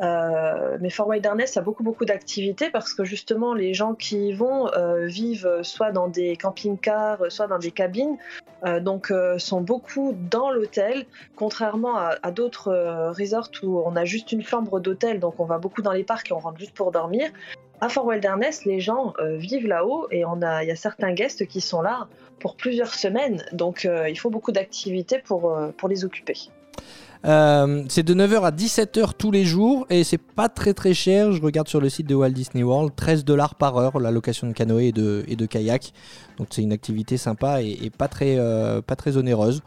Euh, mais Fort Wilderness a beaucoup beaucoup d'activités parce que justement les gens qui y vont euh, vivent soit dans des camping-cars, soit dans des cabines, euh, donc sont beaucoup dans l'hôtel, contrairement à, d'autres resorts où on a juste une chambre d'hôtel, donc on va beaucoup dans les parcs et on rentre juste pour dormir. À Fort Wilderness, les gens vivent là-haut et il y a certains guests qui sont là pour plusieurs semaines, donc il faut beaucoup d'activités pour les occuper. Euh, c'est de 9h à 17h tous les jours et c'est pas très très cher. Je regarde sur le site de Walt Disney World, 13 dollars par heure la location de canoë et de, kayak. Donc c'est une activité sympa et, pas, très, euh, pas très onéreuse.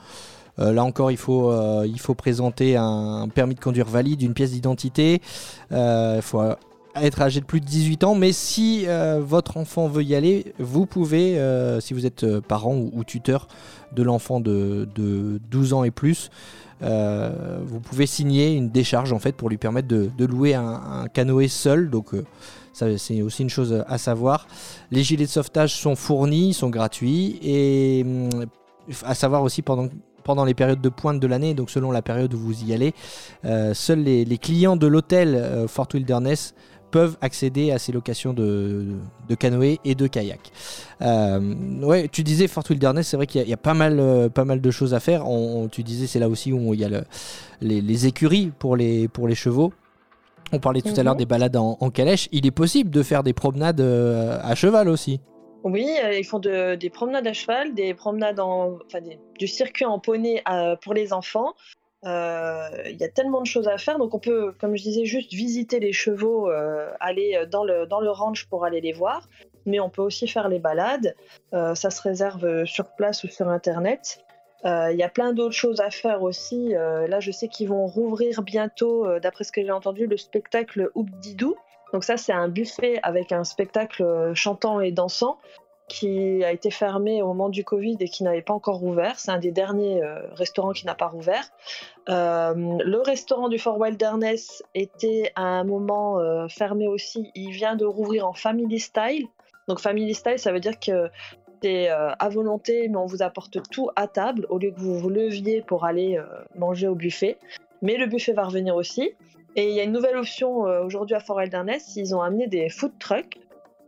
Euh, là encore, il faut, il faut présenter un permis de conduire valide, une pièce d'identité. Il faut être âgé de plus de 18 ans, mais si votre enfant veut y aller, vous pouvez, si vous êtes parent ou, tuteur de l'enfant de, 12 ans et plus, euh, vous pouvez signer une décharge en fait pour lui permettre de, louer un, canoë seul. Donc euh, c'est aussi une chose à savoir. Les gilets de sauvetage sont fournis, sont gratuits et hum, à savoir aussi pendant pendant les périodes de pointe de l'année, donc selon la période où vous y allez, euh, seuls les, clients de l'hôtel Fort Wilderness peuvent accéder à ces locations de, de canoë et de kayak. Euh, ouais, tu disais Fort Wilderness, c'est vrai qu'il y, a pas mal, euh, pas mal de choses à faire. On, tu disais c'est là aussi où il y a les, écuries pour les, pour les chevaux. On parlait tout à l'heure mhm. des balades en, calèche. Il est possible de faire des promenades euh, à cheval aussi. Oui, ils font des promenades à cheval, des promenades en, enfin, du circuit en poney pour les enfants. Euh, il y a tellement de choses à faire, donc on peut, comme je disais, juste visiter les chevaux, euh, aller dans le, dans le ranch pour aller les voir, mais on peut aussi faire les balades. Euh, ça se réserve sur place ou sur Internet. Il y a plein d'autres choses à faire aussi. là, je sais qu'ils vont rouvrir bientôt, d'après ce que j'ai entendu, le spectacle Oubdidou. Donc ça, c'est un buffet avec un spectacle chantant et dansant qui a été fermé au moment du Covid et qui n'avait pas encore rouvert. C'est un des derniers euh, restaurants qui n'a pas rouvert. Euh, le restaurant du Fort Wilderness était à un moment euh, fermé aussi. Il vient de rouvrir en Family Style. Donc Family Style, ça veut dire que c'est à volonté, mais on vous apporte tout à table au lieu que vous vous leviez pour aller manger au buffet. Mais le buffet va revenir aussi. Et il y a une nouvelle option aujourd'hui à Fort Wilderness. Ils ont amené des food trucks.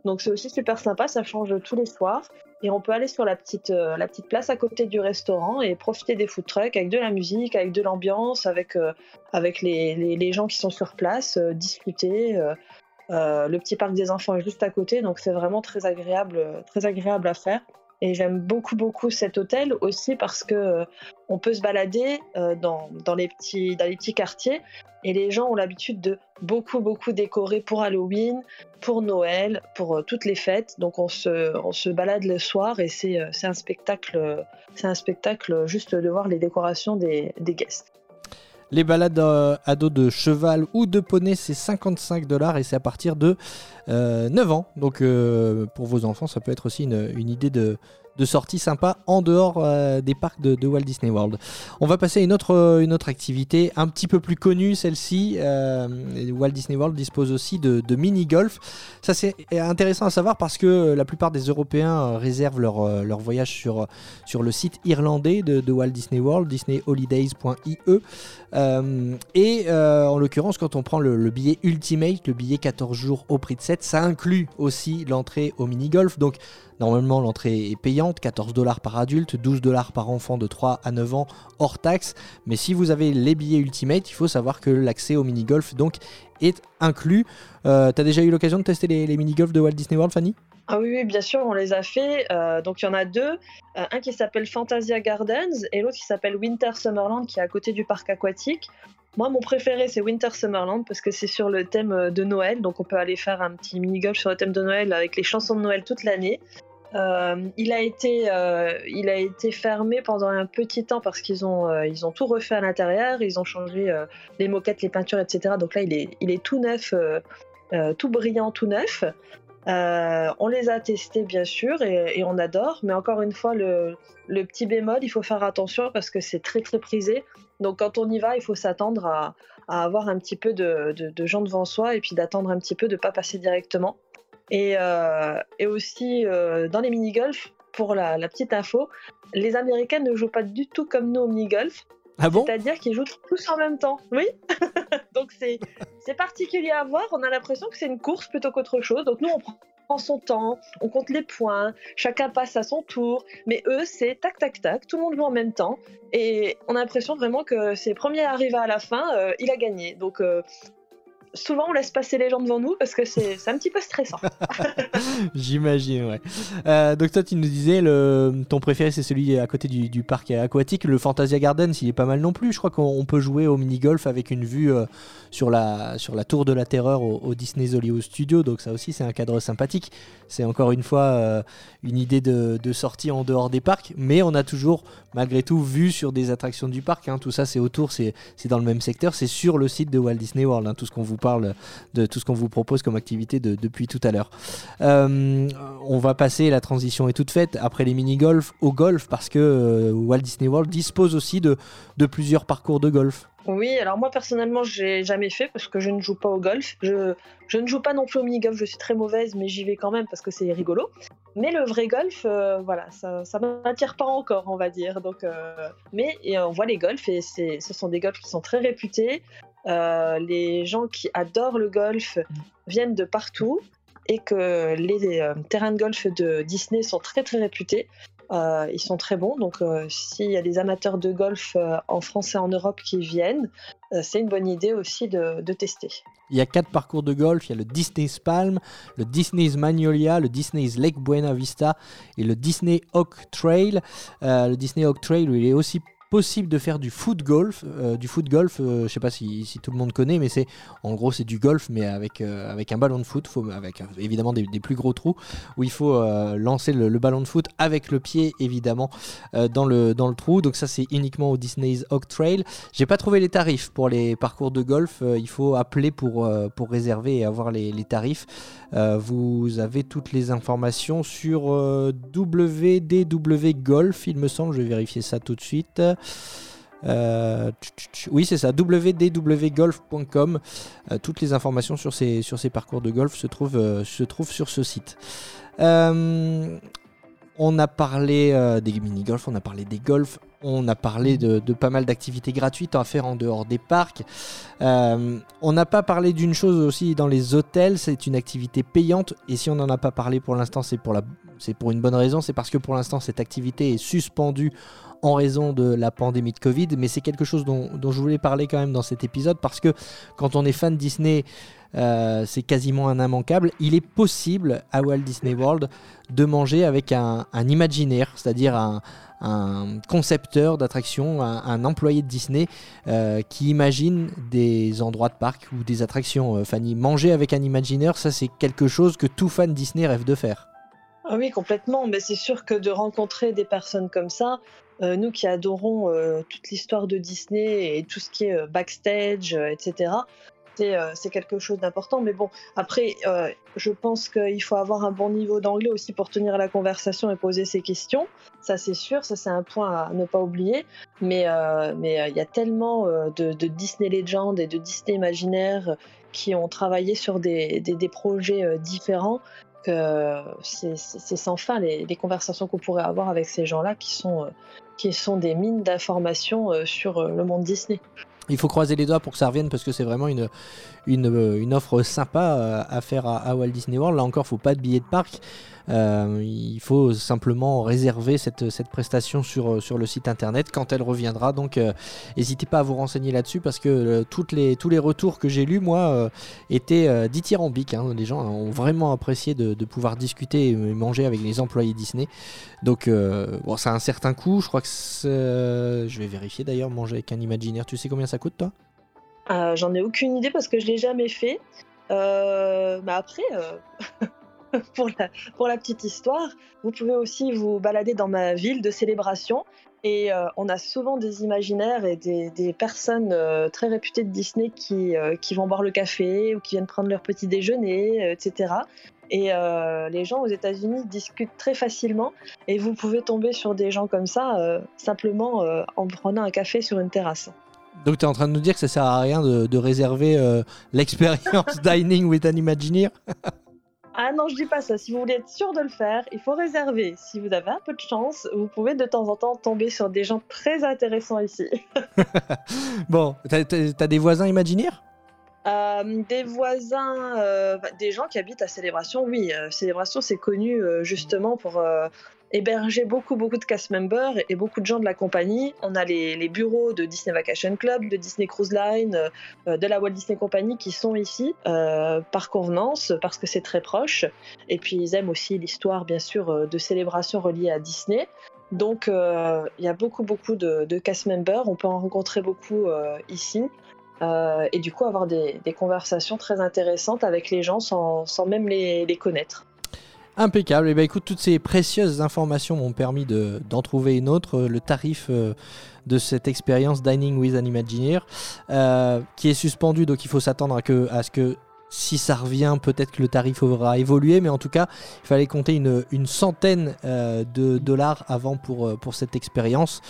Donc c'est aussi super sympa, ça change tous les soirs. Et on peut aller sur la petite, euh, la petite place à côté du restaurant et profiter des food trucks avec de la musique, avec de l'ambiance, avec, euh, les, gens qui sont sur place, euh, discuter. le petit parc des enfants est juste à côté, donc c'est vraiment très agréable, très agréable à faire. Et j'aime beaucoup beaucoup cet hôtel aussi parce que euh, on peut se balader euh, dans, dans, les petits, dans les petits quartiers et les gens ont l'habitude de beaucoup beaucoup décorer pour Halloween, pour Noël, pour euh, toutes les fêtes. Donc on se, on se balade le soir et c'est un spectacle, un spectacle juste de voir les décorations des, des guests. Les balades à dos de cheval ou de poney, c'est 55 dollars et c'est à partir de 9 ans. Donc pour vos enfants, ça peut être aussi une idée de, de sorties sympas en dehors euh, des parcs de, Walt Disney World. On va passer à une autre, euh, activité un petit peu plus connue, celle-ci. Euh, Walt Disney World dispose aussi de, mini-golf. Ça c'est intéressant à savoir parce que la plupart des Européens réservent leur, voyage sur, sur le site irlandais de, Walt Disney World, disneyholidays.ie. et en l'occurrence, quand on prend le, le, billet Ultimate, le billet 14 jours au prix de 7, ça inclut aussi l'entrée au mini-golf. Donc Normalement, l'entrée est payante, 14 dollars par adulte, 12 dollars par enfant de 3 à 9 ans hors taxe. Mais si vous avez les billets Ultimate, il faut savoir que l'accès au mini-golf donc est inclus. Euh, T'as déjà eu l'occasion de tester les, mini-golf de Walt Disney World, Fanny? Ah oui, bien sûr, on les a fait. Euh, donc il y en a deux. Euh, un qui s'appelle Fantasia Gardens et l'autre qui s'appelle Winter Summerland qui est à côté du parc aquatique. Moi, mon préféré, c'est Winter Summerland parce que c'est sur le thème de Noël. Donc, on peut aller faire un petit mini-golf sur le thème de Noël avec les chansons de Noël toute l'année. Euh, il, a été, euh, il a été fermé pendant un petit temps parce qu'ils ont, euh, ont tout refait à l'intérieur, ils ont changé les moquettes, les peintures, etc. Donc là, il est, il est tout neuf, tout brillant, tout neuf. on les a testés bien sûr et, on adore, mais encore une fois, le, petit bémol, il faut faire attention parce que c'est très très prisé. Donc quand on y va, il faut s'attendre à, avoir un petit peu de, de gens devant soi et puis d'attendre un petit peu de ne pas passer directement. Et, euh, et aussi euh, dans les mini-golf, pour la, petite info, les Américains ne jouent pas du tout comme nous au mini-golf. Ah bon? C'est-à-dire qu'ils jouent tous en même temps. Oui. (laughs) Donc c'est particulier à voir. On a l'impression que c'est une course plutôt qu'autre chose. Donc nous, on prend son temps, on compte les points, chacun passe à son tour. Mais eux, c'est tac, tac, tac, tout le monde joue en même temps. Et on a l'impression vraiment que c'est premier arrivé à la fin, euh, il a gagné. Donc souvent on laisse passer les gens devant nous parce que c'est un petit peu stressant. (laughs) J'imagine, ouais. Euh, donc toi tu nous disais, le, ton préféré c'est celui à côté du, parc aquatique, le Fantasia Gardens, il est pas mal non plus. Je crois qu'on peut jouer au mini-golf avec une vue euh, sur, la, sur la tour de la terreur au, Disney's Hollywood Studio, donc ça aussi c'est un cadre sympathique. C'est encore une fois euh, une idée de, sortie en dehors des parcs, mais on a toujours malgré tout vue sur des attractions du parc. Hein. Tout ça c'est autour, c'est dans le même secteur, c'est sur le site de Walt Disney World, hein, tout ce qu'on vous parle de tout ce qu'on vous propose comme activité depuis tout à l'heure. Euh, on va passer, la transition est toute faite, après les mini-golf au golf, parce que euh, Walt Disney World dispose aussi de, plusieurs parcours de golf. Oui, alors moi personnellement, j'ai jamais fait parce que je ne joue pas au golf. Je, ne joue pas non plus au mini-golf, je suis très mauvaise, mais j'y vais quand même parce que c'est rigolo. Mais le vrai golf, euh, voilà, ça, ça m'attire pas encore, on va dire. Donc, mais on voit les golfs et ce sont des golfs qui sont très réputés. Euh, les gens qui adorent le golf viennent de partout et que les euh, terrains de golf de Disney sont très très réputés. Euh, ils sont très bons, donc s'il y a des amateurs de golf en France et en Europe qui viennent, c'est une bonne idée aussi de, tester. Il y a quatre parcours de golf. Il y a le Disney's Palm, le Disney's Magnolia, le Disney's Lake Buena Vista et le Disney Oak Trail. le Disney Oak Trail, il est aussi possible de faire du foot golf. Euh, du foot golf, euh, je sais pas si, tout le monde connaît, mais c'est en gros c'est du golf, mais avec, euh, avec un ballon de foot, avec évidemment des, plus gros trous, où il faut lancer le, ballon de foot avec le pied évidemment dans, le, dans le trou. Donc ça c'est uniquement au Disney's Oak Trail. J'ai pas trouvé les tarifs pour les parcours de golf. il faut appeler pour, pour réserver et avoir les, les tarifs. vous avez toutes les informations sur WDW Golf, il me semble. Je vais vérifier ça tout de suite. Euh, oui, c'est ça, www.golf.com. Euh, toutes les informations sur ces, parcours de golf se trouvent, euh, sur ce site. on a parlé des mini-golf, on a parlé des golfs, on a parlé de, pas mal d'activités gratuites à faire en dehors des parcs. on n'a pas parlé d'une chose aussi dans les hôtels, c'est une activité payante. Et si on n'en a pas parlé pour l'instant, c'est pour, la, pour une bonne raison, c'est parce que pour l'instant cette activité est suspendue en raison de la pandémie de Covid, mais c'est quelque chose dont, je voulais parler quand même dans cet épisode parce que quand on est fan Disney, euh, c'est quasiment un immanquable. Il est possible à Walt Disney World de manger avec un, imaginaire, c'est-à-dire un, concepteur d'attraction, un, employé de Disney euh, qui imagine des endroits de parc ou des attractions. Euh, Fanny, manger avec un imaginaire, ça c'est quelque chose que tout fan Disney rêve de faire. Ah oui, complètement. Mais c'est sûr que de rencontrer des personnes comme ça, euh, nous qui adorons euh, toute l'histoire de Disney et tout ce qui est euh, backstage, etc., c'est quelque chose d'important. Mais bon, après, je pense qu'il faut avoir un bon niveau d'anglais aussi pour tenir la conversation et poser ses questions. Ça, c'est sûr, ça, c'est un point à ne pas oublier. Mais il y a tellement de, Disney Legends et de Disney Imaginaire qui ont travaillé sur des, projets différents que c'est sans fin les conversations qu'on pourrait avoir avec ces gens-là qui sont qui sont des mines d'informations euh, sur euh, le monde Disney. Il faut croiser les doigts pour que ça revienne parce que c'est vraiment une, une, euh, offre sympa à faire à, Walt Disney World. Là encore, il faut pas de billets de parc. Euh, il faut simplement réserver cette, cette prestation sur, sur le site internet quand elle reviendra. Donc n'hésitez pas à vous renseigner là-dessus parce que toutes les, tous les retours que j'ai lus, moi, étaient dithyrambiques. Hein. Les gens ont vraiment apprécié de, pouvoir discuter et manger avec les employés Disney. Donc bon, ça a un certain coût. Je crois que je vais vérifier d'ailleurs, manger avec un imaginaire. Tu sais combien ça coûte toi? Euh, J'en ai aucune idée parce que je l'ai jamais fait. Euh, mais après, euh, (laughs) (laughs) pour, la, petite histoire, vous pouvez aussi vous balader dans ma ville de célébration. Et on a souvent des imaginaires et des, personnes très réputées de Disney qui, qui, vont boire le café ou qui viennent prendre leur petit déjeuner, etc. Et les gens aux États-Unis discutent très facilement et vous pouvez tomber sur des gens comme ça simplement en prenant un café sur une terrasse. Donc tu es en train de nous dire que ça sert à rien de, réserver euh, l'expérience (laughs) Dining with an Imagineer? Ah non, je dis pas ça. Si vous voulez être sûr de le faire, il faut réserver. Si vous avez un peu de chance, vous pouvez de temps en temps tomber sur des gens très intéressants ici. (laughs) bon, t'as as des voisins imaginaires? Euh, des voisins, euh, bah, des gens qui habitent à Célébration, oui. Célébration, c'est connu justement pour héberger beaucoup, beaucoup de cast members et beaucoup de gens de la compagnie. On a les, bureaux de Disney Vacation Club, de Disney Cruise Line, euh, de la Walt Disney Company qui sont ici euh, par convenance parce que c'est très proche. Et puis ils aiment aussi l'histoire, bien sûr, euh, de célébrations reliées à Disney. Donc il y a beaucoup, beaucoup de, cast members. On peut en rencontrer beaucoup ici. et du coup avoir des, conversations très intéressantes avec les gens sans, même les connaître. Impeccable. Et eh ben écoute, toutes ces précieuses informations m'ont permis d'en trouver une autre. Euh, le tarif euh, de cette expérience Dining with an Imagineer, euh, qui est suspendu, donc il faut s'attendre à, ce que si ça revient, peut-être que le tarif aura évolué, mais en tout cas, il fallait compter une, centaine de dollars avant pour cette expérience.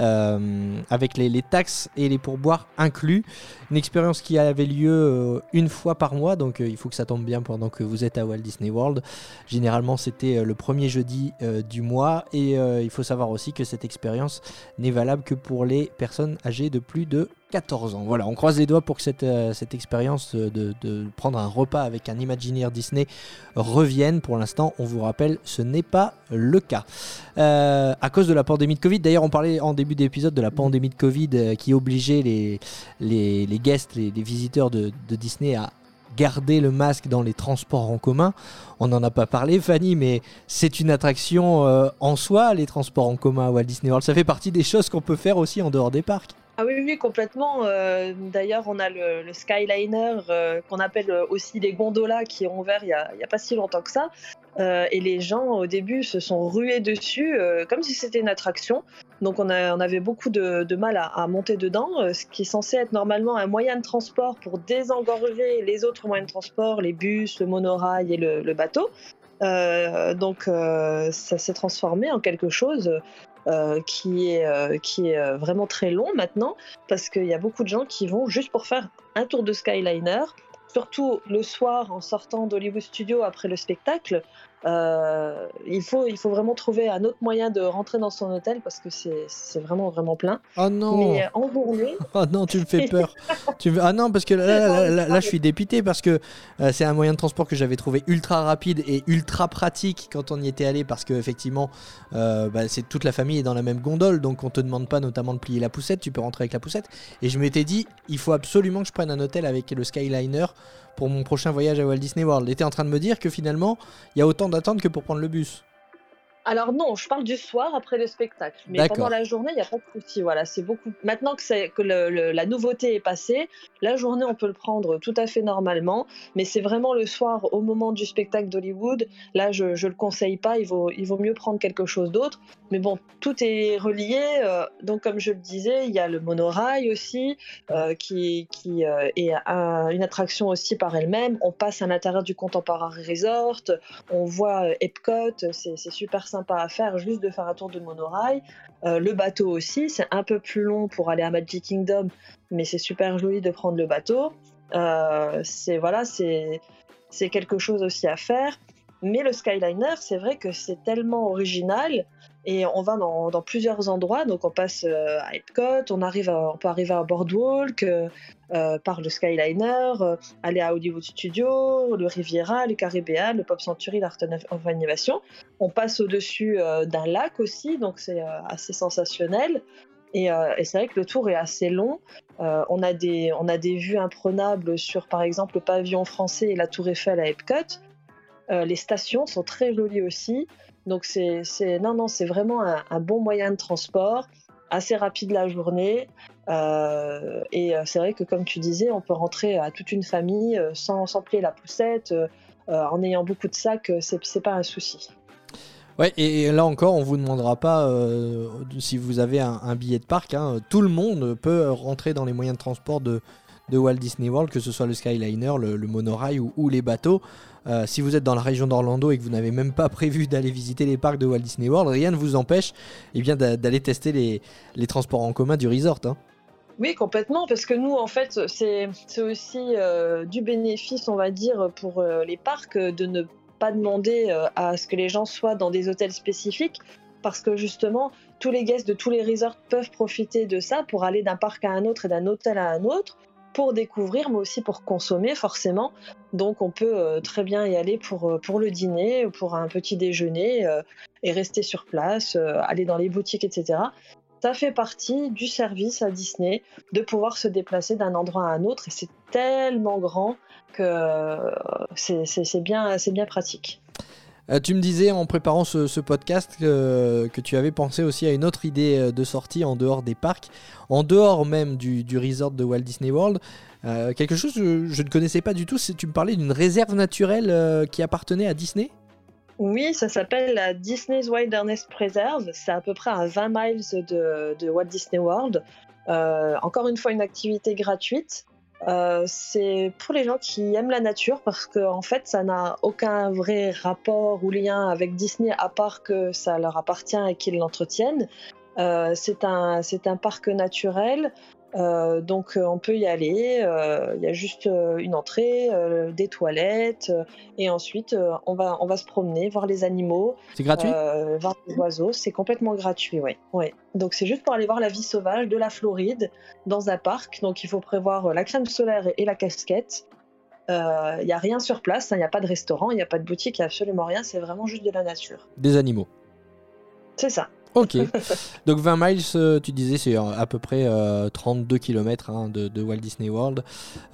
Euh, avec les, taxes et les pourboires inclus. Une expérience qui avait lieu euh, une fois par mois, donc euh, il faut que ça tombe bien pendant que vous êtes à Walt Disney World. Généralement, c'était le premier jeudi du mois et il faut savoir aussi que cette expérience n'est valable que pour les personnes âgées de plus de 14 ans. Voilà, on croise les doigts pour que cette, cette expérience de, prendre un repas avec un imaginaire Disney revienne. Pour l'instant, on vous rappelle, ce n'est pas le cas. à cause de la pandémie de Covid, d'ailleurs, on parlait en début d'épisode de la pandémie de Covid euh, qui obligeait les, les, les guests, les, visiteurs de, Disney à garder le masque dans les transports en commun. On n'en a pas parlé, Fanny, mais c'est une attraction euh, en soi, les transports en commun à Walt Disney World. Ça fait partie des choses qu'on peut faire aussi en dehors des parcs. Ah oui, oui, complètement. Euh, d'ailleurs, on a le, Skyliner qu'on appelle aussi les gondolas qui ont ouvert il n'y a, pas si longtemps que ça. et les gens, au début, se sont rués dessus comme si c'était une attraction. Donc on, avait beaucoup de, mal à, monter dedans, euh, ce qui est censé être normalement un moyen de transport pour désengorger les autres moyens de transport, les bus, le monorail et le, bateau. Euh, donc euh, ça s'est transformé en quelque chose qui, est, qui est vraiment très long maintenant, parce qu'il y a beaucoup de gens qui vont juste pour faire un tour de Skyliner, surtout le soir en sortant d'Hollywood Studio après le spectacle, Euh, il, faut, il faut vraiment trouver un autre moyen de rentrer dans son hôtel parce que c'est vraiment, vraiment plein. Oh non Mais en journée. (laughs) oh non, tu me fais peur. (laughs) tu me... Ah non, parce que là, là, là, là je suis dépité parce que euh, c'est un moyen de transport que j'avais trouvé ultra rapide et ultra pratique quand on y était allé parce que effectivement, euh, bah, c'est toute la famille est dans la même gondole, donc on te demande pas notamment de plier la poussette, tu peux rentrer avec la poussette. Et je m'étais dit, il faut absolument que je prenne un hôtel avec le Skyliner pour mon prochain voyage à Walt Disney World. était en train de me dire que finalement, il y a autant d'attentes que pour prendre le bus. Alors non, je parle du soir après le spectacle. Mais pendant la journée, il n'y a pas de souci. Voilà, c'est beaucoup. Maintenant que, que la nouveauté est passée, la journée on peut le prendre tout à fait normalement. Mais c'est vraiment le soir, au moment du spectacle d'Hollywood. Là, je ne le conseille pas. Il vaut, il vaut mieux prendre quelque chose d'autre. Mais bon, tout est relié. Euh, donc comme je le disais, il y a le monorail aussi, euh, qui, euh, est une attraction aussi par elle-même. On passe à l'intérieur du Contemporary Resort. On voit Epcot. C'est super sympa à faire, juste de faire un tour de monorail. Le bateau aussi, c'est un peu plus long pour aller à Magic Kingdom, mais c'est super joli de prendre le bateau. C'est voilà, c'est quelque chose aussi à faire. Mais le Skyliner, c'est vrai que c'est tellement original et on va dans, plusieurs endroits. Donc on passe euh, à Epcot, on, peut arriver à Boardwalk euh, euh, par le Skyliner, aller à Hollywood Studios, le Riviera, le Caribbean, le Pop Century, l'Art of Animation. On passe au-dessus d'un lac aussi, donc c'est assez sensationnel. Et, c'est vrai que le tour est assez long. on, a des, on a des vues imprenables sur, par exemple, le pavillon français et la Tour Eiffel à Epcot. Les stations sont très jolies aussi. Donc c'est, non, non, c'est vraiment un, bon moyen de transport, assez rapide la journée. Euh, et euh, c'est vrai que comme tu disais, on peut rentrer à toute une famille euh, sans, plier la poussette, en ayant beaucoup de sacs, c'est, pas un souci. Ouais, et là encore, on vous demandera pas si vous avez un, billet de parc. Hein. Tout le monde peut rentrer dans les moyens de transport de Walt Disney World, que ce soit le Skyliner, le, monorail ou, les bateaux. Euh, si vous êtes dans la région d'Orlando et que vous n'avez même pas prévu (laughs) d'aller visiter les parcs de Walt Disney World, rien ne vous empêche eh bien, d'aller tester les, transports en commun du resort. Hein. Oui, complètement, parce que nous, en fait, c'est aussi euh, du bénéfice, on va dire, pour euh, les parcs de ne pas demander à ce que les gens soient dans des hôtels spécifiques, parce que justement, tous les guests de tous les resorts peuvent profiter de ça pour aller d'un parc à un autre et d'un hôtel à un autre pour découvrir, mais aussi pour consommer forcément. Donc on peut euh, très bien y aller pour, euh, pour le dîner, pour un petit déjeuner euh, et rester sur place, aller dans les boutiques, etc. Ça fait partie du service à Disney de pouvoir se déplacer d'un endroit à un autre et c'est tellement grand que c'est bien, bien pratique. Euh, tu me disais en préparant ce, podcast que, tu avais pensé aussi à une autre idée euh, de sortie en dehors des parcs, en dehors même du, resort de Walt Disney World. Euh, quelque chose que je ne connaissais pas du tout, c'est tu me parlais d'une réserve naturelle qui appartenait à Disney? Oui, ça s'appelle la Disney's Wilderness Preserve. C'est à peu près à 20 miles de Walt Disney World. encore une fois, une activité gratuite. Euh, c'est pour les gens qui aiment la nature parce qu'en en fait ça n'a aucun vrai rapport ou lien avec Disney à part que ça leur appartient et qu'ils l'entretiennent. Euh, c'est un, un parc naturel euh, donc euh, on peut y aller, euh, il y a juste une entrée, des toilettes, et ensuite on, va, on va se promener, voir les animaux. C'est gratuit? Voir les oiseaux, c'est complètement gratuit, oui. Ouais. Donc c'est juste pour aller voir la vie sauvage de la Floride dans un parc, donc il faut prévoir la crème solaire et la casquette. Il n'y a rien sur place, il n'y a pas de restaurant, il n'y a pas de boutique, il n'y a absolument rien, c'est vraiment juste de la nature. Des animaux. C'est ça. Ok. Donc 20 miles, euh, tu disais, c'est à peu près 32 euh, km hein, de, Walt Disney World.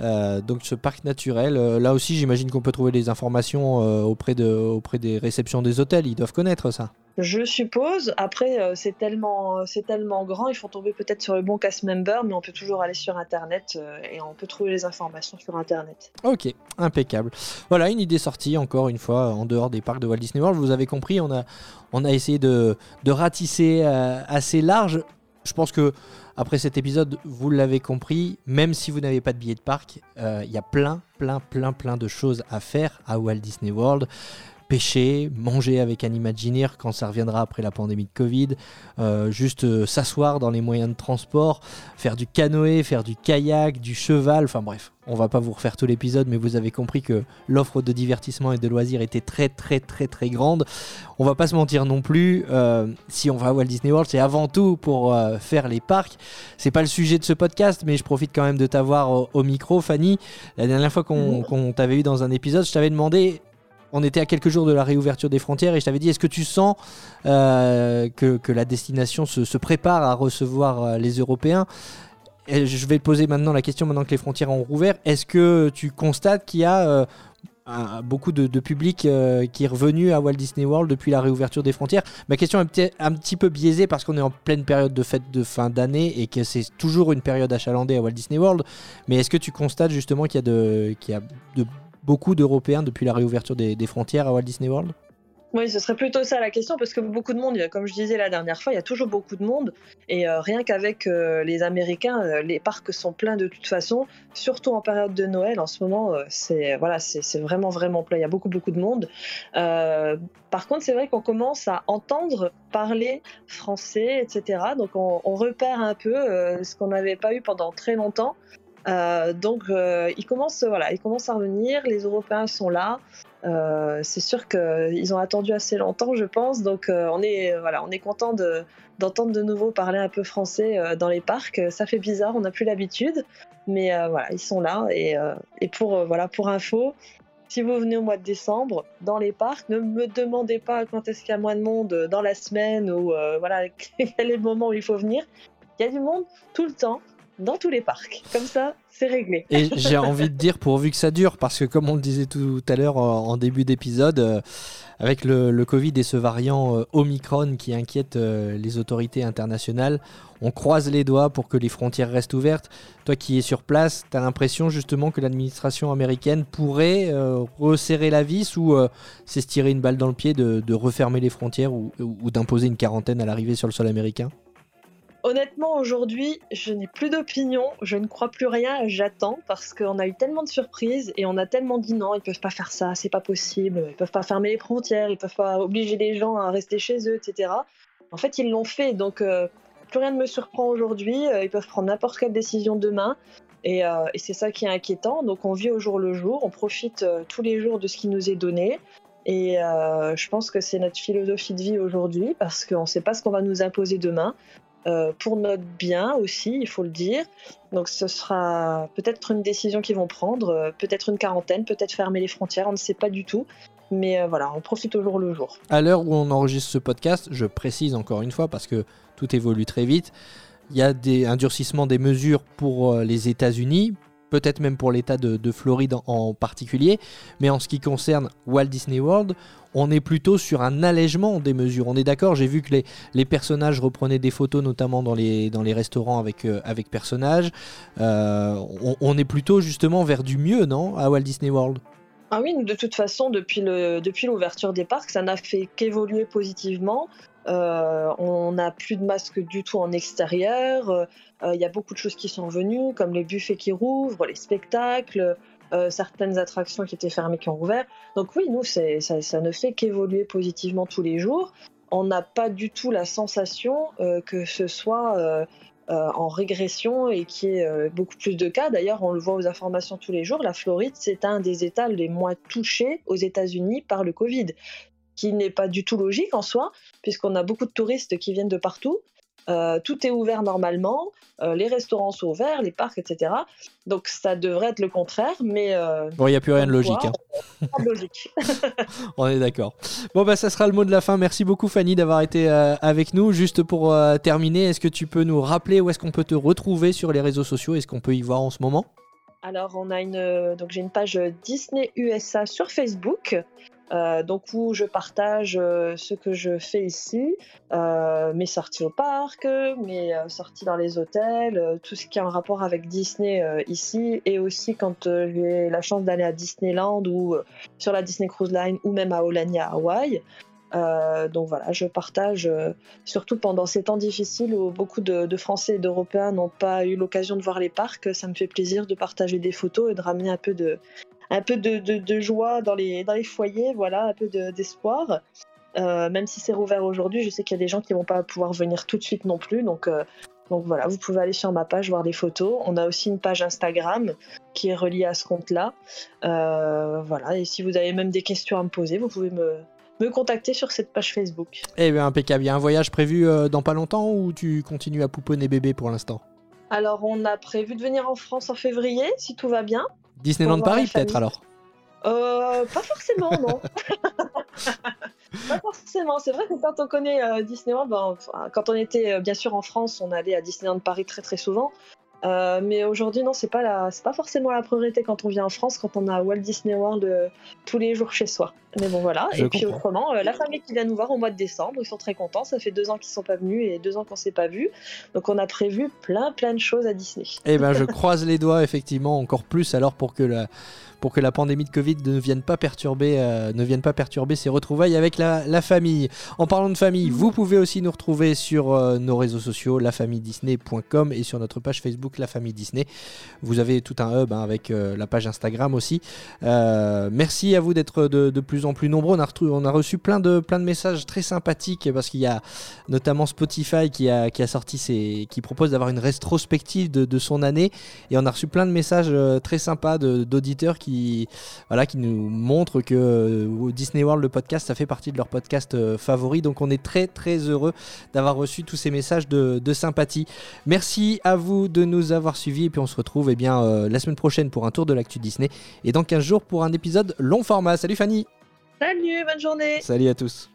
Euh, donc ce parc naturel, là aussi j'imagine qu'on peut trouver des informations auprès, de, auprès des réceptions des hôtels. Ils doivent connaître ça. Je suppose. Après, euh, c'est tellement, c'est tellement grand, il faut tomber peut-être sur le bon cast member, mais on peut toujours aller sur Internet euh, et on peut trouver les informations sur Internet. Ok, impeccable. Voilà, une idée sortie encore une fois en dehors des parcs de Walt Disney World. Vous avez compris, on a, on a essayé de, de ratisser euh, assez large. Je pense que après cet épisode, vous l'avez compris, même si vous n'avez pas de billet de parc, il y a plein, plein, plein, plein de choses à faire à Walt Disney World pêcher, manger avec un Imagineer quand ça reviendra après la pandémie de Covid, euh, juste euh, s'asseoir dans les moyens de transport, faire du canoë, faire du kayak, du cheval, enfin bref, on va pas vous refaire tout l'épisode, mais vous avez compris que l'offre de divertissement et de loisirs était très très très très grande. On va pas se mentir non plus, euh, si on va à Walt Disney World, c'est avant tout pour faire les parcs. C'est pas le sujet de ce podcast, mais je profite quand même de t'avoir au, micro, Fanny. La dernière fois qu'on t'avait eu dans un épisode, je t'avais demandé on était à quelques jours de la réouverture des frontières et je t'avais dit est-ce que tu sens euh, que, la destination se, prépare à recevoir euh, les Européens? Je vais poser maintenant la question maintenant que les frontières ont rouvert. Est-ce que tu constates qu'il y a euh, beaucoup de, public qui est revenu à Walt Disney World depuis la réouverture des frontières? Ma question est un petit peu biaisée parce qu'on est en pleine période de fête de fin d'année et que c'est toujours une période achalandée à Walt Disney World. Mais est-ce que tu constates justement qu'il y a de, qu'il y a de beaucoup d'Européens depuis la réouverture des, frontières à Walt Disney World oui, ce serait plutôt ça la question, parce que beaucoup de monde, comme je disais la dernière fois, il y a toujours beaucoup de monde, et euh, rien qu'avec euh, les Américains, euh, les parcs sont pleins de toute façon, surtout en période de Noël. En ce moment, c'est voilà, vraiment vraiment plein. Il y a beaucoup beaucoup de monde. par contre, c'est vrai qu'on commence à entendre parler français, etc. Donc on, on repère un peu ce qu'on n'avait pas eu pendant très longtemps. Euh, donc euh, ils commencent, voilà, ils commencent à revenir, les Européens sont là. Euh, c'est sûr qu'ils ont attendu assez longtemps, je pense. Donc on est, voilà, on est content de, d'entendre de nouveau parler un peu français dans les parcs. Ça fait bizarre, on n'a plus l'habitude, mais voilà, ils sont là. Et, et pour voilà, pour info, si vous venez au mois de décembre dans les parcs, ne me demandez pas quand est-ce qu'il y a moins de monde dans la semaine ou voilà (laughs) quel est le moment où il faut venir. Il y a du monde tout le temps dans tous les parcs. Comme ça, c'est réglé. Et j'ai envie de dire pourvu que ça dure, parce que comme on le disait tout à l'heure en début d'épisode, euh, avec le, Covid et ce variant euh, Omicron qui inquiète euh, les autorités internationales, on croise les doigts pour que les frontières restent ouvertes. Toi qui es sur place, tu as l'impression justement que l'administration américaine pourrait resserrer la vis ou c'est se tirer une balle dans le pied de, refermer les frontières ou d'imposer une quarantaine à l'arrivée sur le sol américain? Honnêtement, aujourd'hui, je n'ai plus d'opinion, je ne crois plus rien, j'attends parce qu'on a eu tellement de surprises et on a tellement dit non, ils peuvent pas faire ça, c'est pas possible, ils peuvent pas fermer les frontières, ils peuvent pas obliger les gens à rester chez eux, etc. En fait, ils l'ont fait, donc euh, plus rien ne me surprend aujourd'hui, euh, ils peuvent prendre n'importe quelle décision demain. Euh, et c'est ça qui est inquiétant. Donc on vit au jour le jour, on profite tous les jours de ce qui nous est donné. Et je pense que c'est notre philosophie de vie aujourd'hui parce qu'on ne sait pas ce qu'on va nous imposer demain. Euh, pour notre bien aussi, il faut le dire. Donc ce sera peut-être une décision qu'ils vont prendre, euh, peut-être une quarantaine, peut-être fermer les frontières, on ne sait pas du tout. Mais euh, voilà, on profite au jour le jour. À l'heure où on enregistre ce podcast, je précise encore une fois parce que tout évolue très vite, il y a un durcissement des mesures pour les États-Unis, peut-être même pour l'État de, Floride en, particulier. Mais en ce qui concerne Walt Disney World, on est plutôt sur un allègement des mesures. On est d'accord, j'ai vu que les, personnages reprenaient des photos, notamment dans les, restaurants avec, euh, personnages. Euh, on, est plutôt justement vers du mieux, non, à Walt Disney World? Ah oui, de toute façon, depuis l'ouverture des parcs, ça n'a fait qu'évoluer positivement. Euh, on n'a plus de masques du tout en extérieur. Il y a beaucoup de choses qui sont venues, comme les buffets qui rouvrent, les spectacles. Euh, certaines attractions qui étaient fermées qui ont ouvert. Donc oui, nous, ça, ça, ne fait qu'évoluer positivement tous les jours. On n'a pas du tout la sensation euh, que ce soit euh, en régression et qu'il y ait beaucoup plus de cas. D'ailleurs, on le voit aux informations tous les jours, la Floride, c'est un des États les moins touchés aux États-Unis par le Covid, qui n'est pas du tout logique en soi, puisqu'on a beaucoup de touristes qui viennent de partout. Euh, tout est ouvert normalement, euh, les restaurants sont ouverts, les parcs, etc. Donc ça devrait être le contraire, mais... Euh, bon, il n'y a plus rien de logique. Hein. Pas de logique. (laughs) (laughs) On est d'accord. Bon, bah ça sera le mot de la fin. Merci beaucoup Fanny d'avoir été avec nous. Juste pour terminer, est-ce que tu peux nous rappeler où est-ce qu'on peut te retrouver sur les réseaux sociaux? Est-ce qu'on peut y voir en ce moment? Alors, on a une, donc j'ai une page Disney USA sur Facebook. Euh, donc où je partage euh, ce que je fais ici, euh, mes sorties au parc, mes sorties dans les hôtels, tout ce qui est en rapport avec Disney ici, et aussi quand j'ai la chance d'aller à Disneyland ou sur la Disney Cruise Line ou même à Olania, Hawaï. Euh, donc voilà, je partage, euh, surtout pendant ces temps difficiles où beaucoup de, Français et d'Européens n'ont pas eu l'occasion de voir les parcs. Ça me fait plaisir de partager des photos et de ramener un peu de, joie dans les, foyers, voilà, un peu d'espoir. Euh, même si c'est rouvert aujourd'hui, je sais qu'il y a des gens qui vont pas pouvoir venir tout de suite non plus. Donc voilà, vous pouvez aller sur ma page voir des photos. On a aussi une page Instagram qui est reliée à ce compte-là. voilà, et si vous avez même des questions à me poser, vous pouvez me, me contacter sur cette page Facebook. Eh bien, impeccable. Il y a un voyage prévu euh, dans pas longtemps ou tu continues à pouponner bébé pour l'instant? Alors, on a prévu de venir en France en février, si tout va bien. Disneyland Paris, peut-être alors? Euh, Pas forcément, non. (laughs) (laughs) pas forcément. C'est vrai que quand on connaît euh, Disneyland, ben, quand on était bien sûr en France, on allait à Disneyland Paris très très souvent. Euh, mais aujourd'hui, non, c'est pas la, c'est pas forcément la priorité quand on vient en France, quand on a Walt Disney World euh, tous les jours chez soi. Mais bon, voilà. et puis autrement, euh, la famille qui vient nous voir au mois de décembre, ils sont très contents. Ça fait deux ans qu'ils sont pas venus et deux ans qu'on s'est pas vus. Donc on a prévu plein, plein de choses à Disney. Eh ben, je croise les doigts effectivement encore plus alors pour que la pour que la pandémie de Covid ne vienne pas perturber, euh, ne vienne pas perturber ses retrouvailles avec la, famille. En parlant de famille, vous pouvez aussi nous retrouver sur euh, nos réseaux sociaux, lafamilledisney.com et sur notre page Facebook La Famille Disney. Vous avez tout un hub hein, avec euh, la page Instagram aussi. merci à vous d'être de, plus en plus nombreux. On a, on a reçu plein de, plein de messages très sympathiques parce qu'il y a notamment Spotify qui a, qui a sorti ses, qui propose d'avoir une rétrospective de, son année et on a reçu plein de messages très sympas d'auditeurs qui qui, voilà, qui nous montre que euh, Disney World, le podcast, ça fait partie de leur podcast euh, favori. Donc on est très très heureux d'avoir reçu tous ces messages de, sympathie. Merci à vous de nous avoir suivis et puis on se retrouve eh bien, euh, la semaine prochaine pour un tour de l'actu Disney et dans 15 jours pour un épisode long format. Salut Fanny Salut, bonne journée Salut à tous